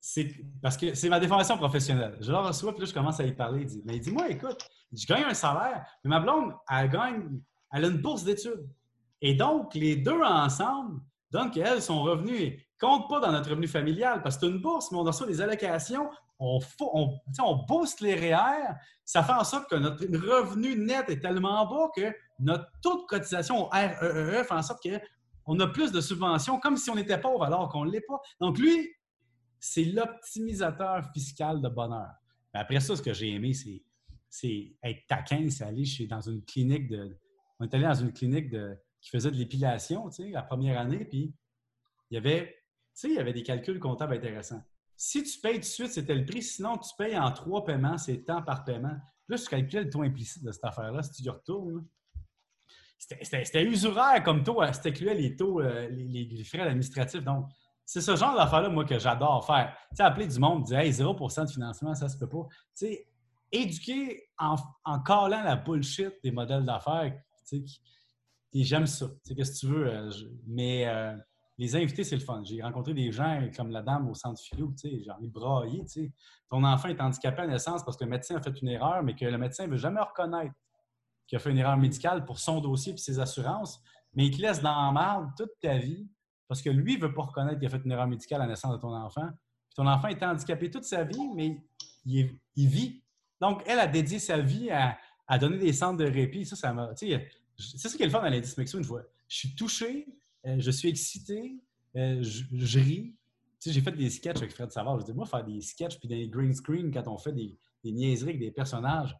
C'est parce que c'est ma déformation professionnelle. Je le reçois, puis là, je commence à y parler. Il dit, mais il dit, moi, écoute, je gagne un salaire, mais ma blonde, elle gagne, elle a une bourse d'études. Et donc, les deux ensemble donnent qu'elle, son revenu ne compte pas dans notre revenu familial parce que c'est une bourse, mais on reçoit des allocations on, on, booste les REER, ça fait en sorte que notre revenu net est tellement bas que notre taux de cotisation au REE e fait en sorte qu'on a plus de subventions comme si on était pauvre alors qu'on ne l'est pas. Donc, lui, c'est l'optimisateur fiscal de bonheur. après ça, ce que j'ai aimé, c'est être taquin, c'est aller chez, dans une clinique de. On est allé dans une clinique qui faisait de l'épilation, tu sais, la première année, puis il y avait, il y avait des calculs comptables intéressants. Si tu payes tout de suite, c'était le prix. Sinon, tu payes en trois paiements, c'est temps par paiement. Plus, tu calculais le taux implicite de cette affaire-là si tu y retournes. C'était usuraire comme taux. Hein. C'était les taux, euh, les, frais administratifs. Donc, c'est ce genre d'affaire-là, moi, que j'adore faire. Tu sais, appeler du monde, dire hey, 0 de financement, ça se peut pas. Tu sais, éduquer en, en callant la bullshit des modèles d'affaires. Sais, j'aime ça. Qu'est-ce que tu veux. Euh, mais. Euh, les invités, c'est le fun. J'ai rencontré des gens comme la dame au centre philo, j'en ai braillé, tu sais. Ton enfant est handicapé à naissance parce que le médecin a fait une erreur, mais que le médecin ne veut jamais reconnaître qu'il a fait une erreur médicale pour son dossier et ses assurances, mais il te laisse dans la marde toute ta vie parce que lui ne veut pas reconnaître qu'il a fait une erreur médicale à naissance de ton enfant. ton enfant est handicapé toute sa vie, mais il, vit. Donc, elle a dédié sa vie à, donner des centres de répit. Ça, ça m'a. C'est ça qui est le fun dans l'indice une fois. Je suis touché, euh, je suis excité, euh, je, ris. Tu sais, j'ai fait des sketchs avec Fred Savard. Je dis, moi, faire des sketchs puis des green screen quand on fait des, des niaiseries avec des personnages,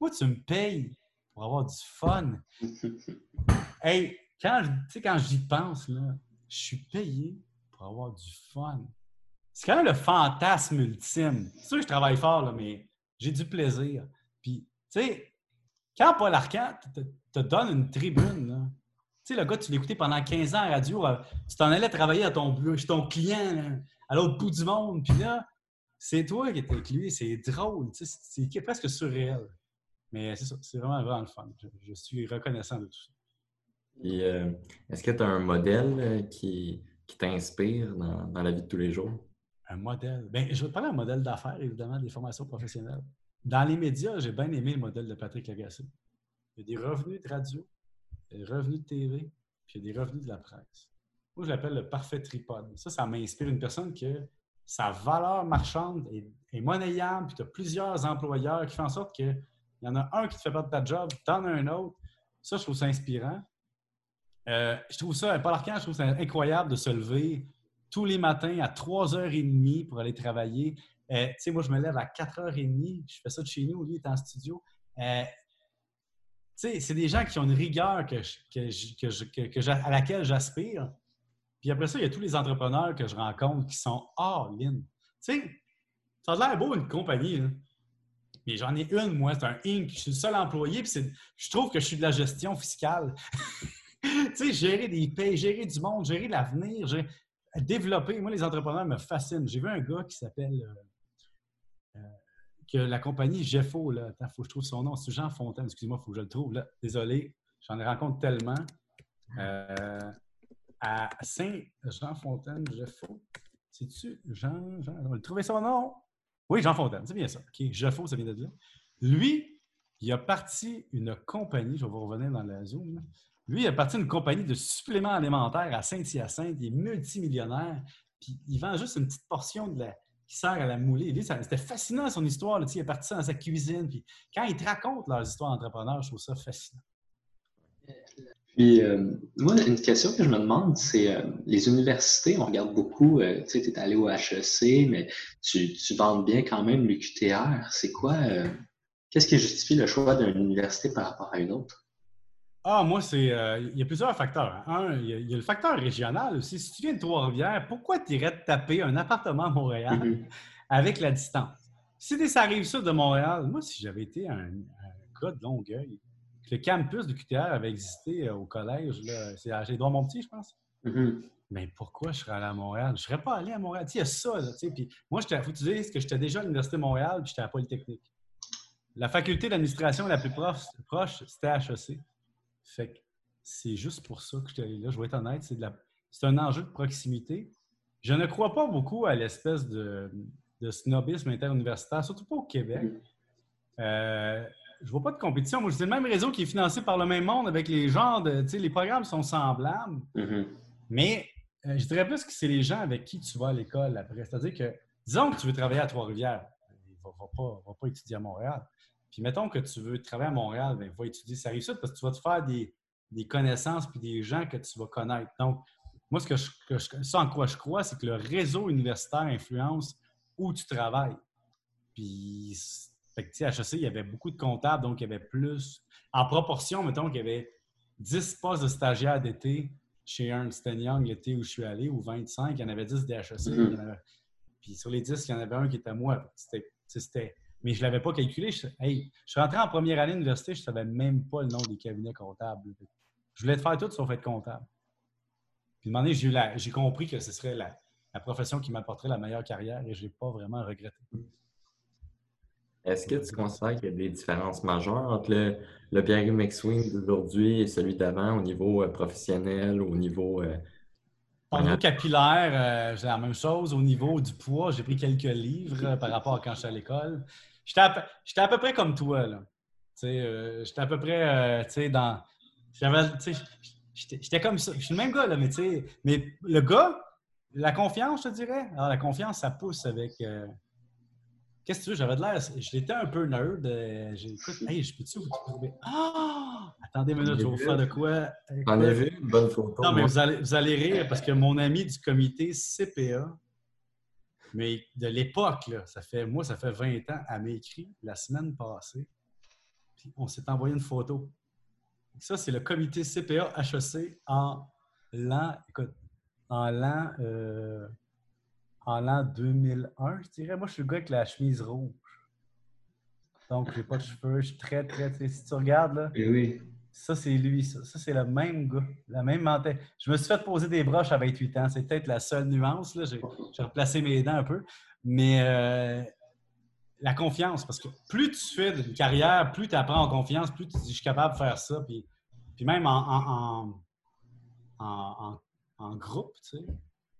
moi, tu me payes pour avoir du fun. hey, quand, quand j'y pense, là, je suis payé pour avoir du fun. C'est quand même le fantasme ultime. C'est sûr que je travaille fort, là, mais j'ai du plaisir. Puis, tu sais, quand Paul Arcand te, te donne une tribune, tu sais, le gars, tu l'écoutais pendant 15 ans à radio, euh, tu t'en allais travailler à ton, chez ton client, à l'autre bout du monde, puis là, c'est toi qui étais avec lui, c'est drôle, c'est presque surréel. Mais c'est ça, c'est vraiment, vraiment le fun. Je, suis reconnaissant de tout ça. Euh, est-ce que tu as un modèle euh, qui, t'inspire dans, la vie de tous les jours? Un modèle? Bien, je vais te parler d'un modèle d'affaires, évidemment, des formations professionnelles. Dans les médias, j'ai bien aimé le modèle de Patrick Lagacé. Il y a des revenus de radio, des revenus de TV, puis il y a des revenus de la presse. Moi, je l'appelle le parfait tripode. Ça, ça m'inspire une personne que sa valeur marchande est, monnayable, puis tu as plusieurs employeurs qui font en sorte qu'il y en a un qui te fait perdre ta job, tu en as un autre. Ça, je trouve ça inspirant. Euh, je trouve ça, je trouve ça incroyable de se lever tous les matins à 3h30 pour aller travailler. Euh, tu sais, moi, je me lève à 4h30, je fais ça de chez nous, lui est en studio. Euh, sais, c'est des gens qui ont une rigueur que, que, à laquelle j'aspire. Puis après ça, il y a tous les entrepreneurs que je rencontre qui sont all-in. Tu sais, ça a l'air beau une compagnie. Mais j'en ai une, moi, c'est un Inc. Je suis le seul employé, puis je trouve que je suis de la gestion fiscale. tu sais, gérer des payes, gérer du monde, gérer l'avenir, développer. Moi, les entrepreneurs me fascinent. J'ai vu un gars qui s'appelle. Euh, que la compagnie Jeffo, là, attends, faut que je trouve son nom, c'est Jean Fontaine, excuse-moi, il faut que je le trouve. Là. Désolé, j'en ai rencontré tellement. Euh, à Saint-Jean Fontaine, Jeffo. C'est-tu Jean, Jean? On va trouver son nom? Oui, Jean Fontaine, c'est bien ça. OK, ça vient de là. Lui, il a parti une compagnie, je vais vous revenir dans la Zoom. Lui, il a parti une compagnie de suppléments alimentaires à Saint-Hyacinthe. Il est multimillionnaire. Puis il vend juste une petite portion de la, qui sert à la mouler. C'était fascinant son histoire. il est parti dans sa cuisine. Puis quand il te raconte leur histoire d'entrepreneur, je trouve ça fascinant. Puis, euh, moi, une question que je me demande, c'est euh, les universités, on regarde beaucoup, euh, tu sais, tu es allé au HEC, mais tu, tu vantes bien quand même l'UQTR. C'est quoi, qu'est-ce qui justifie le choix d'une université par rapport à une autre? Ah, moi, c'est. il y a plusieurs facteurs. Hein. Un, il y, a, le facteur régional aussi. Si tu viens de Trois-Rivières, pourquoi tu irais te taper un appartement à Montréal mm-hmm. avec la distance? Si ça arrive ça de Montréal, moi, si j'avais été un, un gars de Longueuil, le campus de QTR avait existé euh, au collège. C'est à mon petit, je pense. Mm-hmm. Mais pourquoi je serais allé à Montréal? Je ne serais pas allé à Montréal. Il y a ça. Là, puis moi, il faut que tu dises que j'étais déjà à l'Université de Montréal puis j'étais à Polytechnique. La faculté d'administration la plus proche, proche c'était HEC. Fait que c'est juste pour ça que je suis allé là. Je vais être honnête, c'est, c'est un enjeu de proximité. Je ne crois pas beaucoup à l'espèce de, de snobisme interuniversitaire, surtout pas au Québec. Mm-hmm. Euh, je vois pas de compétition. Moi, c'est le même réseau qui est financé par le même monde avec les genres de. Tu sais, les programmes sont semblables. Mm-hmm. Mais euh, je dirais plus que c'est les gens avec qui tu vas à l'école après. C'est-à-dire que, disons que tu veux travailler à Trois-Rivières, il ne va, pas, étudier à Montréal. Puis mettons que tu veux travailler à Montréal, bien, va étudier ça arrive parce que tu vas te faire des, connaissances puis des gens que tu vas connaître. Donc, moi, ce que je, ça en quoi je crois, c'est que le réseau universitaire influence où tu travailles. Puis fait que, HEC, il y avait beaucoup de comptables, donc il y avait plus. En proportion, mettons qu'il y avait 10 postes de stagiaires d'été chez Ernst Young l'été où je suis allé, ou 25, il y en avait 10 des HEC. Mm-hmm. Puis sur les 10, il y en avait un qui était moi. C'était. Mais je ne l'avais pas calculé. Je, hey, je suis rentré en première année d'université, je ne savais même pas le nom des cabinets comptables. Je voulais te faire tout sauf être comptable. Puis, à un moment donné, j'ai compris que ce serait la, la profession qui m'apporterait la meilleure carrière et je n'ai pas vraiment regretté. Est-ce que tu considères qu'il y a des différences majeures entre le, le Pierre McSwing d'aujourd'hui et celui d'avant au niveau euh, professionnel, au niveau. Euh, au niveau capillaire, euh, c'est la même chose. Au niveau du poids, j'ai pris quelques livres par rapport à quand j'étais à l'école. J'étais à, peu près comme toi. Là. j'étais à peu près tu sais, dans. J'étais comme ça. Je suis le même gars, là, mais, mais le gars, la confiance, je te dirais. Alors, la confiance, ça pousse avec. Qu'est-ce que tu veux? J'avais de l'air. J'étais un peu nerd. Euh, J'écoute. Hey, je peux-tu vous trouver? Ah! Attendez une minute, je vais vous faire de quoi? Vu? Une bonne photo. Non, mais vous allez, vous allez rire parce que mon ami du comité CPA, mais de l'époque, ça fait, moi, ça fait 20 ans, elle m'a écrit la semaine passée. Puis on s'est envoyé une photo. Ça, c'est le comité CPA HEC en l'an. Écoute, en l'an. Euh, en l'an 2001, je dirais. Moi, je suis le gars avec la chemise rouge. Donc, j'ai pas de cheveux. Je suis très, très, très. Si tu regardes, là. Oui, oui. Ça, c'est lui. Ça, c'est le même gars. La même mentalité. Je me suis fait poser des broches à 28 ans. C'est peut-être la seule nuance. Là. J'ai, replacé mes dents un peu. Mais euh, la confiance, parce que plus tu fais une carrière, plus tu apprends en confiance, plus tu dis je suis capable de faire ça. Puis, puis même en, en, en groupe, tu sais.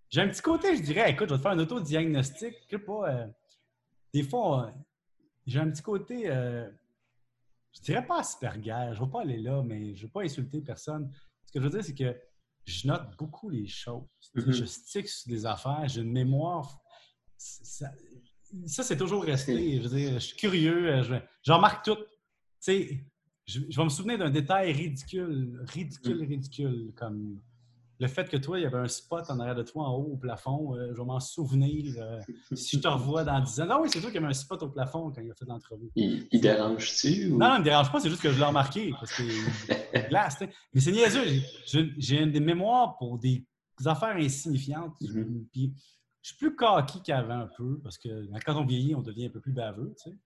J'ai un petit côté, je dirais, écoute, je vais te faire un autodiagnostic. Je sais pas, euh, des fois, euh, j'ai un petit côté, je dirais pas Asperger, je ne vais pas aller là, mais je ne vais pas insulter personne. Ce que je veux dire, c'est que je note beaucoup les choses. Mm-hmm. Je stick sur des affaires, j'ai une mémoire. Ça, c'est toujours resté. Je veux dire, je suis curieux, je, remarque tout. Tu sais, je, je vais me souvenir d'un détail ridicule, ridicule, mm. ridicule, comme le fait que toi, il y avait un spot en arrière de toi en haut au plafond, euh, je vais m'en souvenir euh, si je te revois dans 10 ans. Non, oui, c'est toi qui avait un spot au plafond quand il a fait l'entrevue. Il, dérange-tu? Non, non, il me dérange pas, c'est juste que je l'ai remarqué parce que glace. Mais c'est niaiseux, j'ai des mémoires pour des affaires insignifiantes. Mm-hmm. Puis je suis plus coquille qu'avant un peu, parce que quand on vieillit, on devient un peu plus baveux, tu sais.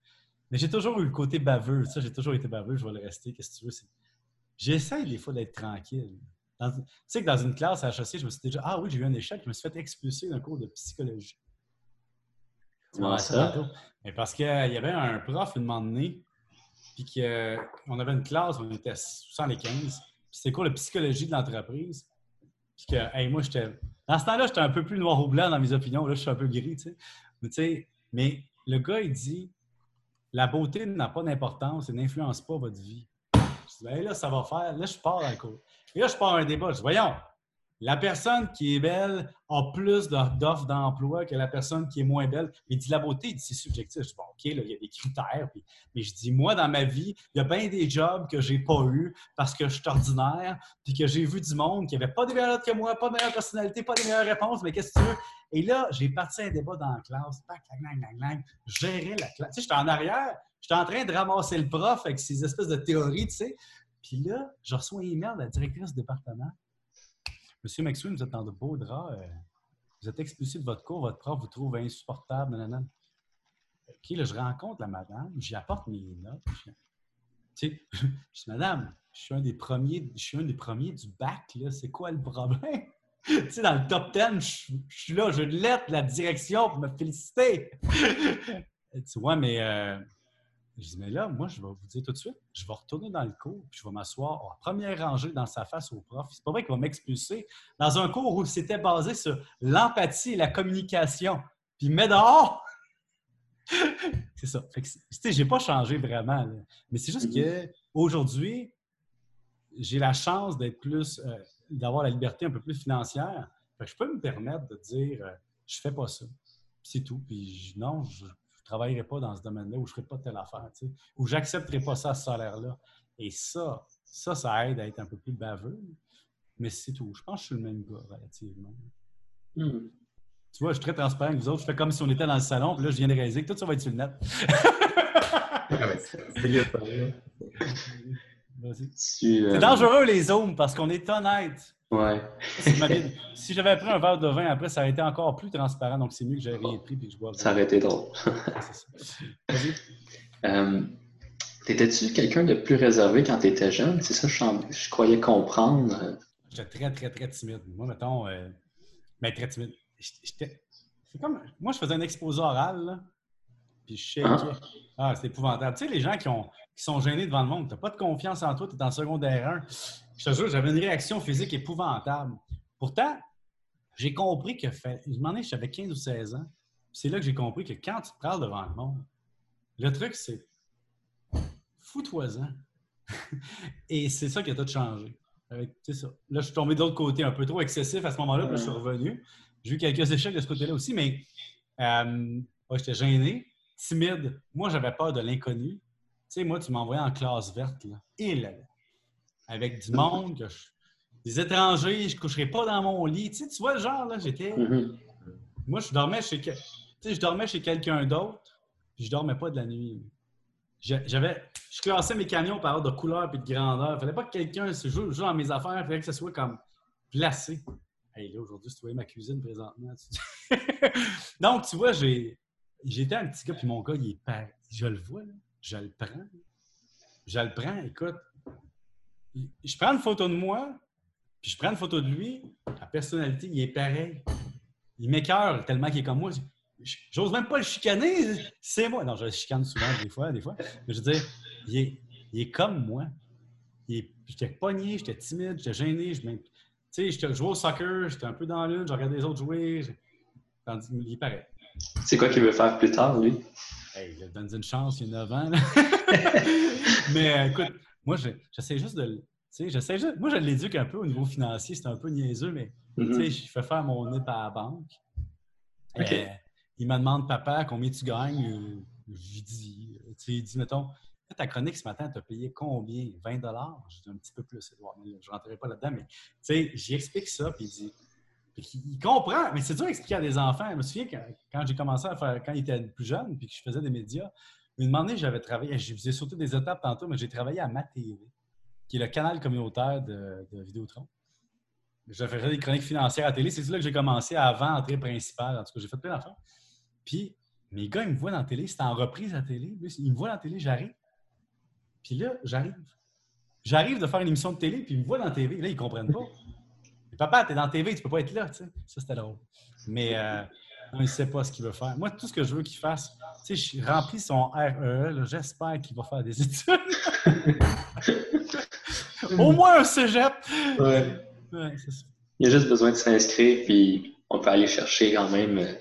Mais j'ai toujours eu le côté baveux. Ça, j'ai toujours été baveux, je vais le rester. Qu'est-ce que tu veux? J'essaie des fois d'être tranquille. Tu sais que dans une classe à HEC, je me suis déjà. Ah oui, j'ai eu un échec, je me suis fait expulser d'un cours de psychologie. Comment ça? Mais parce qu'il y avait un prof, une moment donné, puis qu'on avait une classe, on était 75, puis c'était cours de psychologie de l'entreprise. Puis que, hey, moi, j'étais. Dans ce temps-là, j'étais un peu plus noir ou blanc dans mes opinions. Là, je suis un peu gris, tu sais. Mais, tu sais, mais le gars, il dit la beauté n'a pas d'importance et n'influence pas votre vie. Je dis, ben là, ça va faire. Là, je pars dans le cours. Et là, je pars un débat. Je dis, voyons, la personne qui est belle a plus d'offres d'emploi que la personne qui est moins belle. Il dit la beauté, c'est subjectif. Je dis, bon, OK, là, il y a des critères. mais je dis, moi, dans ma vie, il y a bien des jobs que j'ai pas eu parce que je suis ordinaire, puis que j'ai vu du monde qui n'avait pas de meilleures que moi, pas de meilleure personnalité, pas de meilleures réponses, mais qu'est-ce que tu veux? Et là, j'ai parti un débat dans la classe. Je gérais la classe. Tu sais, j'étais en arrière, j'étais en train de ramasser le prof avec ces espèces de théories, tu sais. Puis là, je reçois un email de la directrice du département. Monsieur McSween, vous êtes dans de beaux draps. Euh, vous êtes expulsé de votre cours, votre prof vous trouve insupportable. Nanana. OK, là, je rencontre la madame, j'y apporte mes notes. Je dis, madame, je suis un des premiers, je suis un des premiers du bac, là. C'est quoi le problème? tu sais, dans le top 10, je, suis là, je lettre la direction pour me féliciter. tu vois, mais euh, je dis, mais là, moi, je vais vous dire tout de suite, je vais retourner dans le cours, puis je vais m'asseoir en première rangée dans sa face au prof. C'est pas vrai qu'il va m'expulser dans un cours où c'était basé sur l'empathie et la communication. Puis il met dehors! c'est ça. Tu sais, j'ai pas changé vraiment. Mais c'est juste qu'aujourd'hui, j'ai la chance d'être plus, euh, d'avoir la liberté un peu plus financière. je peux me permettre de dire, euh, je fais pas ça. C'est tout. Puis non, je, travaillerai pas dans ce domaine-là ou je ne ferai pas telle affaire, tu sais, ou j'accepterai pas ça, ce salaire-là. Et ça, ça, ça aide à être un peu plus baveux. Mais c'est tout. Je pense que je suis le même gars, relativement. Hmm. Tu vois, je suis très transparent avec vous autres. Je fais comme si on était dans le salon, puis là, je viens de réaliser que tout ça va être sur le net. c'est euh, dangereux, les zooms, parce qu'on est honnête. Ouais. si j'avais pris un verre de vin après, ça aurait été encore plus transparent. Donc, c'est mieux que j'avais rien pris et que je bois. Ça aurait été drôle. euh, T'étais-tu quelqu'un de plus réservé quand tu étais jeune? C'est ça, je, je, croyais comprendre. J'étais très, très, très timide. Moi, mettons, euh, mais très timide. J'étais. C'est comme. Moi, je faisais un exposé oral, là, puis je shakeais. Ah, ah c'est épouvantable. Tu sais, les gens qui, ont, qui sont gênés devant le monde, tu n'as pas de confiance en toi, tu es en secondaire 1 je te jure, j'avais une réaction physique épouvantable. Pourtant, j'ai compris que, fait, je m'en ai, j'avais 15 ou 16 ans. C'est là que j'ai compris que quand tu te parles devant le monde, le truc, c'est fous-toi-en. Et c'est ça qui a tout changé. ça. Là, je suis tombé de l'autre côté un peu trop excessif à ce moment-là, puis je suis revenu. J'ai eu quelques échecs de ce côté-là aussi, mais euh, j'étais gêné, timide. Moi, j'avais peur de l'inconnu. Tu sais, moi, tu m'envoyais en classe verte. Là. Et là, avec du monde, des étrangers, je ne coucherai pas dans mon lit. Tu, sais, tu vois le genre, là, j'étais. Mm-hmm. Moi, je dormais chez, tu sais, je dormais chez quelqu'un d'autre, puis je dormais pas de la nuit. J'avais, je classais mes camions par ordre de couleur et de grandeur. Il fallait pas que quelqu'un se joue, dans mes affaires, il fallait que ce soit comme placé. Hey, là, aujourd'hui, tu vois ma cuisine présentement. Donc, tu vois, j'ai, j'étais un petit gars, puis mon gars, il est pareil. Je le vois, je le prends. Je le prends, écoute, je prends une photo de moi, puis je prends une photo de lui, la personnalité, il est pareil. Il m'écœure tellement qu'il est comme moi. J'ose même pas le chicaner, c'est moi. Non, je le chicane souvent, des fois, des fois. Mais je veux dire, il est, comme moi. J'étais pogné, j'étais timide, j'étais gêné. Tu sais, je jouais au soccer, j'étais un peu dans l'une, je regardais les autres jouer. il est pareil. C'est quoi qu'il veut faire plus tard, lui? Hey, donné une chance, il y a 9 ans. Mais euh, écoute, moi, j'essaie juste de. J'essaie juste, moi, je l'éduque un peu au niveau financier. C'est un peu niaiseux, mais mm-hmm. je fais faire mon NIP à la banque. Euh, il me demande, papa, combien tu gagnes? Euh, je lui dis, il dit, mettons, ta chronique ce matin, tu as payé combien? 20 Je dis un petit peu plus, Edouard, je ne rentrerai pas là-dedans, mais j'y explique ça, puis il dit, il comprend, mais c'est dur d'expliquer à des enfants. Je me souviens quand, quand j'ai commencé à faire, quand il était plus jeune, puis que je faisais des médias, une année, j'avais travaillé, je faisais surtout des étapes tantôt, mais j'ai travaillé à MaTV, qui est le canal communautaire de, Vidéotron. je faisais des chroniques financières à télé. C'est là que j'ai commencé avant entrée principale. En tout cas, j'ai fait plein d'affaires. Puis, mes gars, ils me voient dans la télé. C'était en reprise à télé. Ils me voient dans la télé, j'arrive. Puis là, j'arrive. J'arrive de faire une émission de télé, puis ils me voient dans la télé. Là, ils ne comprennent pas. Papa, t'es dans la TV, tu peux pas être là. Ça, c'était drôle. Mais euh, il ne sait pas ce qu'il veut faire. Moi, tout ce que je veux qu'il fasse, tu sais, je remplis son REE. J'espère qu'il va faire des études. Au moins un cégep. Ouais. Il y a juste besoin de s'inscrire, puis on peut aller chercher quand même. Euh,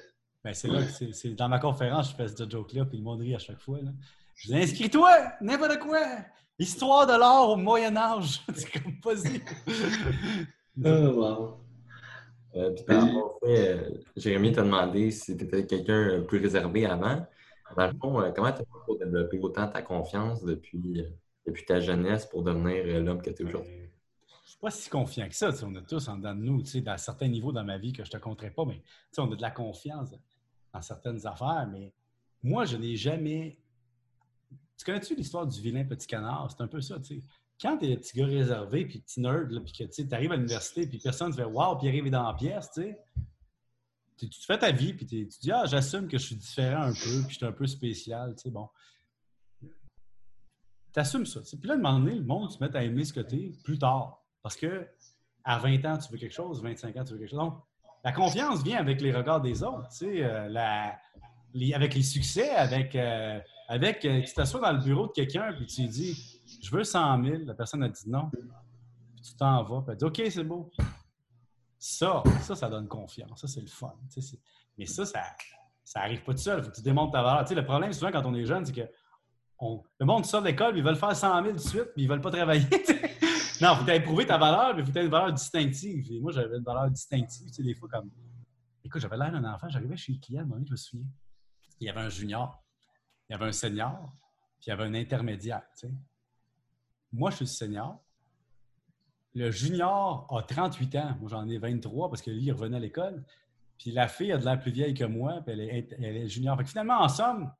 ben, c'est là que c'est dans ma conférence, je fais ce joke-là, puis le monde rit à chaque fois. Là. Je dis inscris-toi, n'importe quoi! Histoire de l'or au Moyen-Âge. c'est comme pas-y. Oh, wow. Euh, puis par fait, euh, Jérémy t'a demandé si tu étais quelqu'un plus réservé avant. Dans le fond, euh, comment tu as fait pour développer autant ta confiance depuis, depuis ta jeunesse pour devenir l'homme que tu es aujourd'hui? Je ne suis pas si confiant que ça. On a tous en dedans de nous, à certains niveaux dans ma vie que je ne te compterai pas, mais on a de la confiance dans certaines affaires. Mais moi, je n'ai jamais. Tu connais-tu l'histoire du vilain petit canard? C'est un peu ça, tu sais quand tu es un petit gars réservé, puis petit nerd, puis que tu arrives à l'université, puis personne ne fait Waouh, puis arrive dans la pièce, tu sais. Tu, fais ta vie, puis tu dis Ah, j'assume que je suis différent un peu, puis je suis un peu spécial, tu sais, bon. Tu assumes ça. Puis là, à un moment donné, le monde se met à aimer ce que es plus tard. Parce que à 20 ans, tu veux quelque chose, 25 ans, tu veux quelque chose. Donc, la confiance vient avec les regards des autres, tu sais, euh, avec les succès, avec, euh, avec euh, tu t'assois dans le bureau de quelqu'un, puis tu dis je veux 100 000. La personne a dit non. Puis tu t'en vas. Puis elle dit OK, c'est beau. Ça, ça, ça donne confiance. Ça, c'est le fun. Mais ça, ça, ça pas tout seul. Faut que tu démontres ta valeur. le problème, souvent, quand on est jeune, c'est que le monde sort de l'école, ils veulent faire 100 000 tout de suite, puis ils veulent pas travailler. non, il faut éprouver ta valeur, mais faut avoir une valeur distinctive. Et moi, j'avais une valeur distinctive. Tu sais, des fois, comme. Écoute, j'avais l'air d'un enfant, j'arrivais chez le client, moment, je me souviens. Il y avait un junior, il y avait un senior, puis il y avait un intermédiaire. Tu sais. Moi, je suis senior. Le junior a 38 ans. Moi, j'en ai 23 parce que lui, il revenait à l'école. Puis la fille a de l'air plus vieille que moi, puis elle est, junior. Fait finalement, en somme,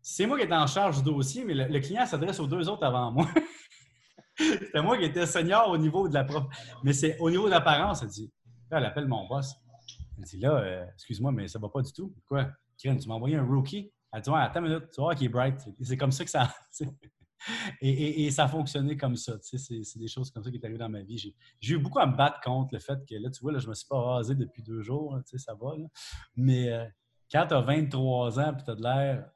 c'est moi qui étais en charge du dossier, mais le, client s'adresse aux deux autres avant moi. C'était moi qui étais senior au niveau de la prof. Mais c'est au niveau de l'apparence, elle dit. Elle appelle mon boss. Elle dit là, euh, excuse-moi, mais ça va pas du tout. Quoi? tu m'as envoyé un rookie? Elle dit attends une minute, tu vois qu'il est bright. C'est comme ça que ça. Et, ça a fonctionné comme ça. c'est des choses comme ça qui est arrivé dans ma vie. J'ai eu beaucoup à me battre contre le fait que, là, tu vois, là, je ne me suis pas rasé depuis deux jours. ça va. Mais euh, quand tu as 23 ans et tu as de l'air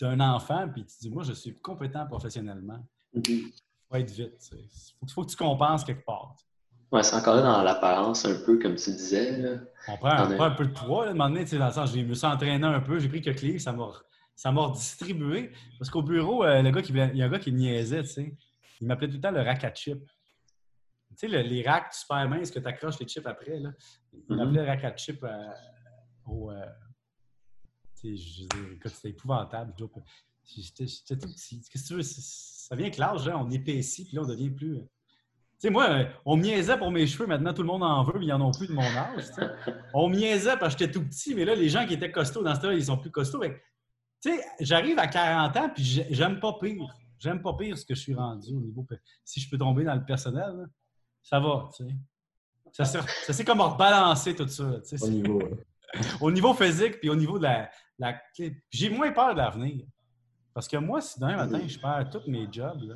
d'un enfant, puis tu dis, moi, je suis compétent professionnellement, il mm-hmm. faut être vite. Il faut, que tu compenses quelque part. Ouais, c'est encore là dans l'apparence, un peu comme tu disais. On prend, un peu de poids, là, à un moment donné, dans le sens, je me suis entraîné un peu, j'ai pris que clé, ça m'a ça m'a redistribué. Parce qu'au bureau, euh, le gars qui, il y a un gars qui niaisait, tu sais. Il m'appelait tout le temps le rack à chips. Tu sais, les racks super minces que tu accroches les chips après, là. Il mm-hmm. m'appelait le rack à chips euh, au. Euh, tu sais, c'était épouvantable. J'étais tout petit. Qu'est-ce que tu veux? Ça vient avec l'âge, on épaissit, puis là, on devient plus. Tu sais, moi, on me niaisait pour mes cheveux. Maintenant, tout le monde en veut, mais ils n'en ont plus de mon âge. On me niaisait parce que j'étais tout petit, mais là, les gens qui étaient costauds dans ce temps-là, ils sont plus costauds. Tu sais, j'arrive à 40 ans, puis j'aime pas pire. J'aime pas pire ce que je suis rendu au niveau. Si je peux tomber dans le personnel, ça va, tu sais. Ça c'est comme rebalancer tout ça. au, niveau, au niveau physique, puis au niveau de la. J'ai moins peur de l'avenir. Parce que moi, si demain matin, je perds tous mes jobs, là,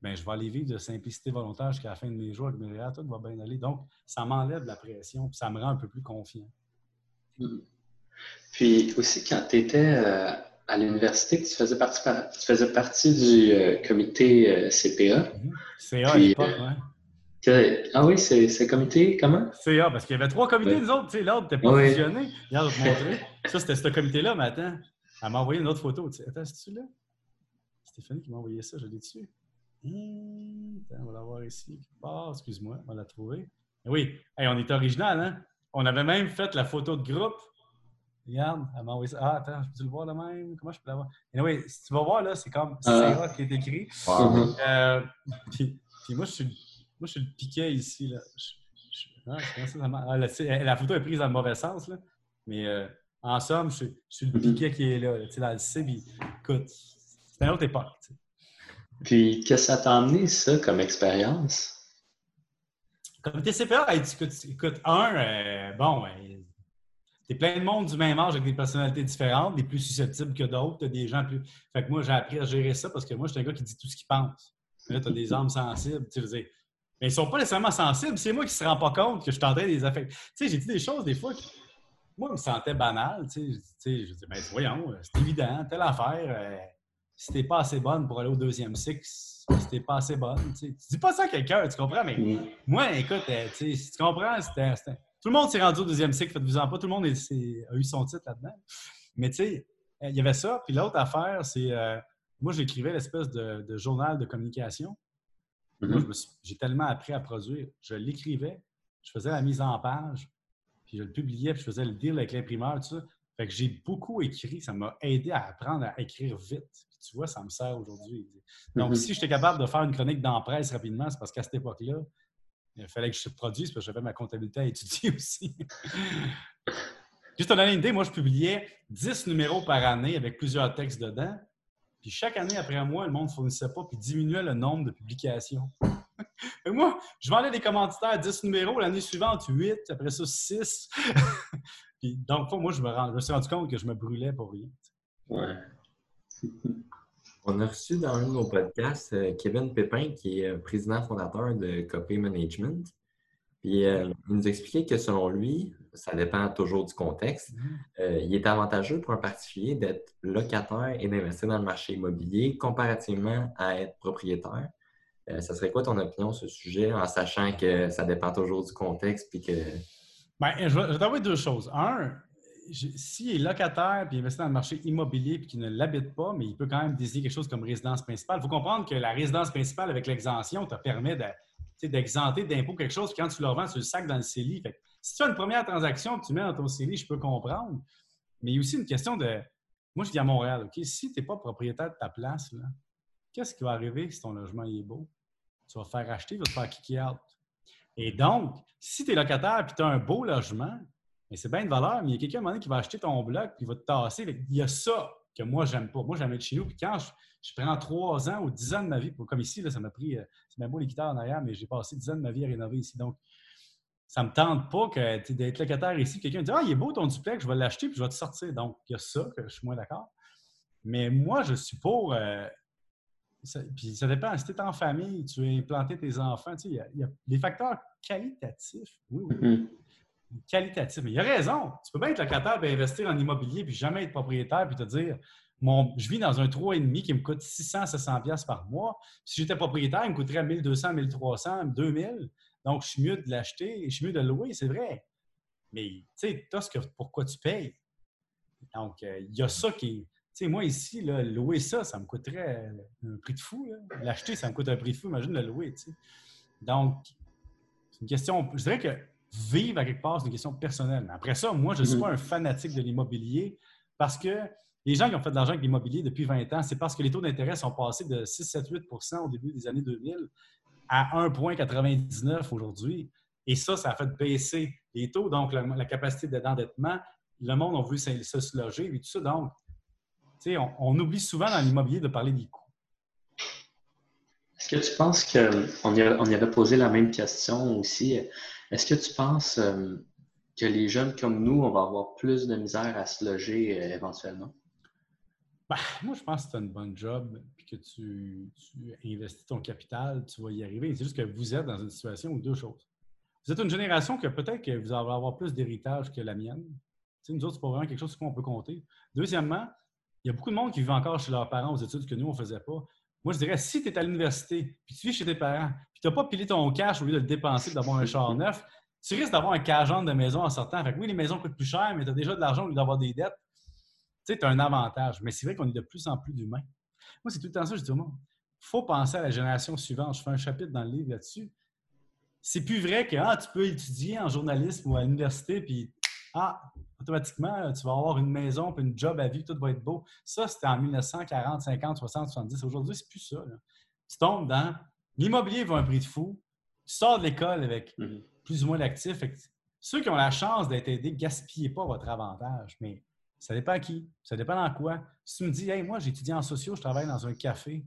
ben, je vais aller vivre de simplicité volontaire jusqu'à la fin de mes jours avec mes tout va bien aller. Donc, ça m'enlève la pression, puis ça me rend un peu plus confiant. Mm. Puis aussi, quand tu étais euh, à l'université, tu faisais partie, tu faisais partie du euh, comité euh, CPA. CA à l'époque, oui. Ah oui, c'est comité, comment? CA, parce qu'il y avait trois comités, nous autres, tu sais, l'autre n'était pas fusionné. Regarde, je vais te montrer. Ça, c'était ce comité-là, mais attends, elle m'a envoyé une autre photo. Attends, c'est-tu là? Stéphanie qui m'a envoyé ça, je l'ai dessus. Hum, on va la voir ici. Ah, excuse-moi, on va la trouver. Oui, on est original, hein? On avait même fait la photo de groupe Regarde, elle m'a envoyé ça. Ah, attends, je peux le voir là même? Comment je peux l'avoir? Anyway, si tu vas voir, là, c'est comme ah. c'est qui est écrit. Euh, puis, moi, je suis, moi, je suis le piquet ici. Là. Ah, ah, la, photo est prise dans le mauvais sens, là. mais euh, en somme, je, suis le piquet qui est là, là dans le C. écoute, c'est une autre époque. Puis, qu'est-ce que ça t'a amené, ça, comme expérience? Comme TCPA, écoute, un, euh, bon, t'es plein de monde du même âge avec des personnalités différentes, des plus susceptibles que d'autres, des gens plus. Fait que moi, j'ai appris à gérer ça parce que moi, je suis un gars qui dit tout ce qu'il pense. Là, t'as des âmes sensibles, tu sais. Mais ils sont pas nécessairement sensibles, c'est moi qui se rend pas compte que je suis des affects. Tu sais, j'ai dit des choses des fois qui, moi, je me sentais banal, tu sais. Je dis, ben voyons, c'est évident, telle affaire. Euh, si t'es pas assez bonne pour aller au deuxième cycle, si t'es pas assez bonne. Tu dis pas ça à quelqu'un, tu comprends? Mais mm. moi, écoute, euh, si tu comprends, c'était, tout le monde s'est rendu au deuxième cycle, faites-vous-en pas, tout le monde a eu son titre là-dedans. Mais tu sais, euh, il y avait ça. Puis l'autre affaire, c'est euh, moi, j'écrivais l'espèce de, journal de communication. Mm-hmm. j'ai tellement appris à produire. Je l'écrivais, je faisais la mise en page, puis je le publiais, puis je faisais le deal avec l'imprimeur, tout ça. Fait que j'ai beaucoup écrit, ça m'a aidé à apprendre à écrire vite tu vois, ça me sert aujourd'hui. Donc, mm-hmm. si j'étais capable de faire une chronique dans presse rapidement, c'est parce qu'à cette époque-là, il fallait que je produise parce que j'avais ma comptabilité à étudier aussi. Juste donner une idée, moi, je publiais 10 numéros par année avec plusieurs textes dedans. Puis chaque année après moi, le monde ne fournissait pas puis diminuait le nombre de publications. moi, je vendais des commanditaires 10 numéros, l'année suivante 8, après ça 6. puis donc, moi, je me, je me suis rendu compte que je me brûlais pour rien. Ouais. On a reçu dans un de nos podcasts euh, Kevin Pépin, qui est euh, président fondateur de Copy Management. Puis euh, il nous expliquait que selon lui, ça dépend toujours du contexte, mm-hmm. il est avantageux pour un particulier d'être locataire et d'investir dans le marché immobilier comparativement à être propriétaire. ça serait quoi ton opinion sur ce sujet en sachant que ça dépend toujours du contexte puis que. Bien, je vais, t'envoyer deux choses. Un, s'il est locataire puis investit dans le marché immobilier puis qu'il ne l'habite pas, mais il peut quand même désigner quelque chose comme résidence principale, il faut comprendre que la résidence principale avec l'exemption te permet d'exenter d'impôt quelque chose quand tu le revends, tu le sac dans le CELI. si tu as une première transaction que tu mets dans ton CELI, je peux comprendre. Mais il y a aussi une question de. Moi, je vis à Montréal, OK? Si tu n'es pas propriétaire de ta place, qu'est-ce qui va arriver si ton logement est beau? Tu vas faire acheter, tu vas te faire kick out. Et donc, si tu es locataire et tu as un beau logement, mais c'est bien de valeur, mais il y a quelqu'un à un moment donné qui va acheter ton bloc puis il va te tasser. Il y a ça que moi, j'aime pas. Moi, j'aime être chez nous. Puis quand je, prends trois ans ou dix ans de ma vie, comme ici, là, ça m'a pris, euh, c'est même beau les guitares en arrière, mais j'ai passé dix ans de ma vie à rénover ici. Donc, ça me tente pas d'être locataire ici. Quelqu'un dit Ah, il est beau ton duplex, je vais l'acheter puis je vais te sortir. Donc, il y a ça que je suis moins d'accord. Mais moi, je suis pour. Euh, puis ça dépend. Si tu es en famille, tu veux implanter tes enfants, il y, a des facteurs qualitatifs. Oui, oui. Mm-hmm qualitatif. Mais il a raison. Tu peux bien être locataire et investir en immobilier puis jamais être propriétaire puis te dire mon, je vis dans un 3,5 qui me coûte 600, 700 pièces par mois. Si j'étais propriétaire, il me coûterait 1200, 1300, 2000. Donc, je suis mieux de l'acheter et je suis mieux de le louer, c'est vrai. Mais tu sais, tu as ce que, pourquoi tu payes? Donc, euh, il y a ça qui Tu sais, moi ici, là, louer ça, ça me coûterait un prix de fou. L'acheter, ça me coûte un prix de fou. Imagine le louer. Donc, c'est une question. Je dirais que vivre à quelque part, c'est une question personnelle. Après ça, moi, je ne suis pas un fanatique de l'immobilier parce que les gens qui ont fait de l'argent avec l'immobilier depuis 20 ans, c'est parce que les taux d'intérêt sont passés de 6, 7, 8 au début des années 2000 à 1,99 aujourd'hui. Et ça, ça a fait baisser les taux, donc la, capacité d'endettement. Le monde a voulu se, loger et tout ça. Donc, on, on oublie souvent dans l'immobilier de parler des coûts. Est-ce que tu penses qu'on on y avait posé la même question aussi? Est-ce que tu penses euh, que les jeunes comme nous, on va avoir plus de misère à se loger euh, éventuellement? Ben, moi, je pense que tu as une bonne job et que tu, investis ton capital, tu vas y arriver. C'est juste que vous êtes dans une situation où deux choses. Vous êtes une génération que peut-être que vous allez avoir plus d'héritage que la mienne. nous autres, c'est pas vraiment quelque chose sur quoi on peut compter. Deuxièmement, il y a beaucoup de monde qui vit encore chez leurs parents aux études que nous, on ne faisait pas. Moi, je dirais, si tu es à l'université, puis tu vis chez tes parents, puis tu n'as pas pilé ton cash au lieu de le dépenser d'avoir un char neuf, tu risques d'avoir un cajon de maison en sortant. Fait que oui, les maisons coûtent plus cher, mais tu as déjà de l'argent au lieu d'avoir des dettes. Tu sais, tu as un avantage. Mais c'est vrai qu'on est de plus en plus d'humains. Moi, c'est tout le temps ça. Je dis au monde, il faut penser à la génération suivante. Je fais un chapitre dans le livre là-dessus. C'est plus vrai que ah, tu peux étudier en journalisme ou à l'université, puis ah, automatiquement, tu vas avoir une maison puis une job à vie, tout va être beau. Ça, c'était en 1940, 50, 60, 70. Aujourd'hui, c'est plus ça. Tu tombes dans l'immobilier va un prix de fou. Tu sors de l'école avec mhm. plus ou moins d'actifs. Ceux qui ont la chance d'être aidés, gaspillez pas votre avantage. Mais ça dépend à qui. Ça dépend dans quoi. Si tu me dis, hey, moi, j'étudie en sociaux, je travaille dans un café.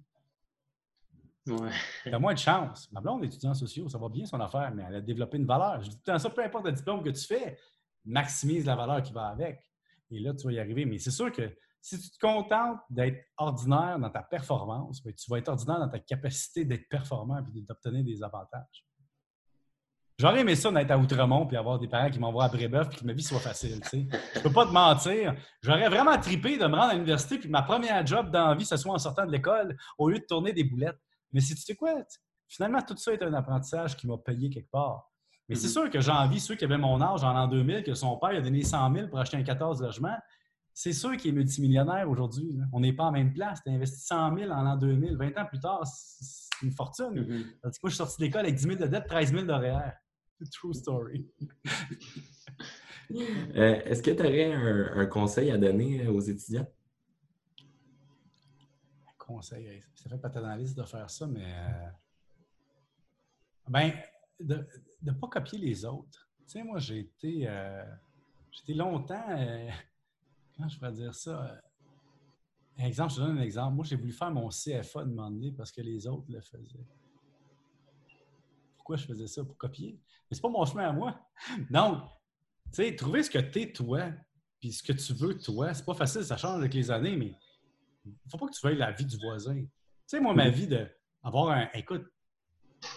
Ouais. T'as moins de chance. Ma blonde est étudiante sociaux, ça va bien son affaire, mais elle a développé une valeur. Je dis tout ça, peu importe le diplôme que tu fais, maximise la valeur qui va avec. Et là, tu vas y arriver. Mais c'est sûr que si tu te contentes d'être ordinaire dans ta performance, ben, tu vas être ordinaire dans ta capacité d'être performant et d'obtenir des avantages. J'aurais aimé ça d'être à Outremont puis avoir des parents qui m'envoient à Brébeuf et que ma vie soit facile. Je ne peux pas te mentir. J'aurais vraiment tripé de me rendre à l'université puis ma première job dans la vie, ce soit en sortant de l'école, au lieu de tourner des boulettes. Mais si tu sais quoi, finalement, tout ça est un apprentissage qui m'a payé quelque part. Mais c'est mm-hmm. sûr que j'ai envie, ceux qui avaient mon âge en l'an 2000, que son père a donné 100 000 pour acheter un 14 logements, c'est sûr qu'il est multimillionnaire aujourd'hui. On n'est pas en même place. Tu as investi 100 000 en l'an 2000. 20 ans plus tard, c'est une fortune. Mm -hmm. je suis sorti d'école avec 10 000 de dette, 13 000 de True story. Euh, est-ce que tu aurais un, conseil à donner aux étudiants? Un conseil, ça fait pas ta de faire ça, mais euh, ben, de ne pas copier les autres. Tu sais, moi, j'ai été, euh, longtemps, comment je pourrais dire ça? exemple, je te donne un exemple. Moi, j'ai voulu faire mon CFA de parce que les autres le faisaient. Pourquoi je faisais ça? Pour copier? Mais c'est pas mon chemin à moi. Donc, tu sais, trouver ce que tu es toi, puis ce que tu veux toi, c'est pas facile, ça change avec les années, mais il faut pas que tu veuilles la vie du voisin. Tu sais, moi, ma vie d'avoir un. Écoute,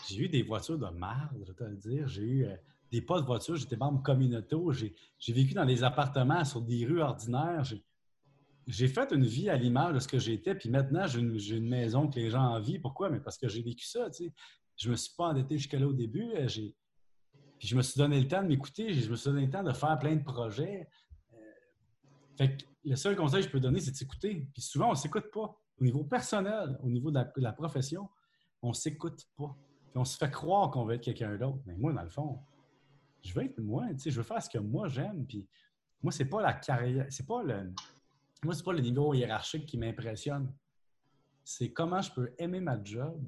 j'ai eu des voitures de merde, je te dire. J'ai eu euh, des pas de voitures, j'étais membre communautaire, j'ai vécu dans des appartements sur des rues ordinaires. J'ai fait une vie à l'image de ce que j'étais, puis maintenant, j'ai une, maison que les gens envient. Pourquoi? Mais parce que j'ai vécu ça, tu sais. Je me suis pas endetté jusqu'à là au début. Euh, puis je me suis donné le temps de m'écouter, je me suis donné le temps de faire plein de projets. Euh, fait que le seul conseil que je peux donner, c'est de s'écouter. Puis souvent, on ne s'écoute pas. Au niveau personnel, au niveau de la, profession, on ne s'écoute pas. Puis on se fait croire qu'on veut être quelqu'un d'autre. Mais moi, dans le fond, je veux être moi, tu sais, je veux faire ce que moi j'aime. Puis moi, c'est pas la carrière, c'est pas le. Moi, c'est pas le niveau hiérarchique qui m'impressionne. C'est comment je peux aimer ma job,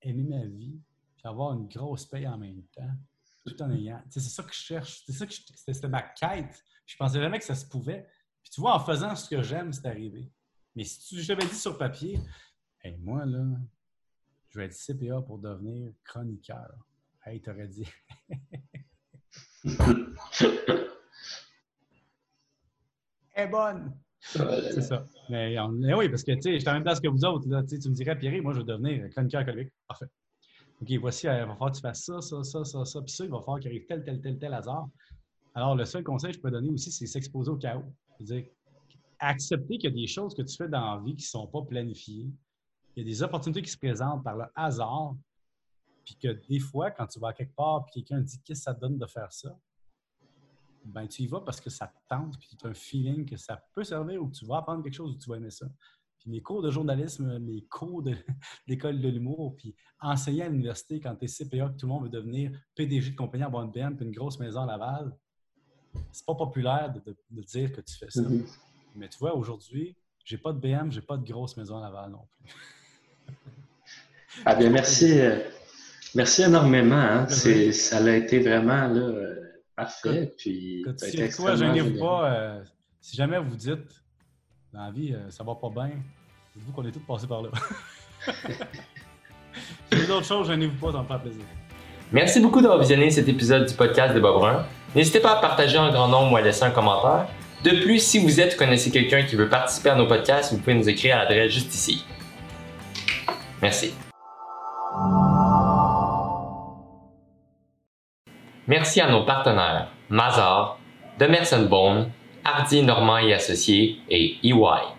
aimer ma vie, puis avoir une grosse paye en même temps tout en ayant. C'est ça que je cherche. C'est ça que c'était ma quête. Je pensais jamais que ça se pouvait. Puis tu vois, en faisant ce que j'aime, c'est arrivé. Mais si tu j'avais dit sur papier, hey, moi, là, je vais être CPA pour devenir chroniqueur. Hey, t'aurais dit. Est bonne. C'est ça. Mais, oui, parce que tu sais, je suis en même place que vous autres. Là, tu me dirais, Pierre, moi, je vais devenir chroniqueur économique. Parfait. OK, voici, euh, il va falloir que tu fasses ça, ça, ça, ça, ça, puis ça, il va falloir qu'il arrive tel, tel, tel, tel hasard. Alors, le seul conseil que je peux donner aussi, c'est s'exposer au chaos. C'est-à-dire, accepter qu'il y a des choses que tu fais dans la vie qui ne sont pas planifiées. Il y a des opportunités qui se présentent par le hasard, puis que des fois, quand tu vas quelque part, puis quelqu'un dit Qu'est-ce que ça te donne de faire ça? Ben, tu y vas parce que ça te tente, puis tu as un feeling que ça peut servir ou que tu vas apprendre quelque chose ou que tu vas aimer ça mes cours de journalisme, mes cours d'école de, l'humour, puis enseigner à l'université quand tu es CPA, que tout le monde veut devenir PDG de compagnie à bonne BM, puis une grosse maison à Laval, c'est pas populaire de, dire que tu fais ça. Mm-hmm. Mais tu vois, aujourd'hui, j'ai pas de BM, j'ai pas de grosse maison à Laval non plus. ah bien, merci. Merci énormément. Hein. Ça a été vraiment là, parfait. puis, toi, pas. Euh, si jamais vous dites dans la vie, euh, ça va pas bien. Dites-vous qu'on est tous passés par là. Si vous d'autres choses, gênez-vous pas, ça me faire plaisir. Merci beaucoup d'avoir visionné cet épisode du podcast de Bob Brun. N'hésitez pas à partager un grand nombre ou à laisser un commentaire. De plus, si vous êtes ou connaissez quelqu'un qui veut participer à nos podcasts, vous pouvez nous écrire à l'adresse juste ici. Merci. Merci à nos partenaires Mazar, Demerson Bone, Hardy Normand et Associés et EY.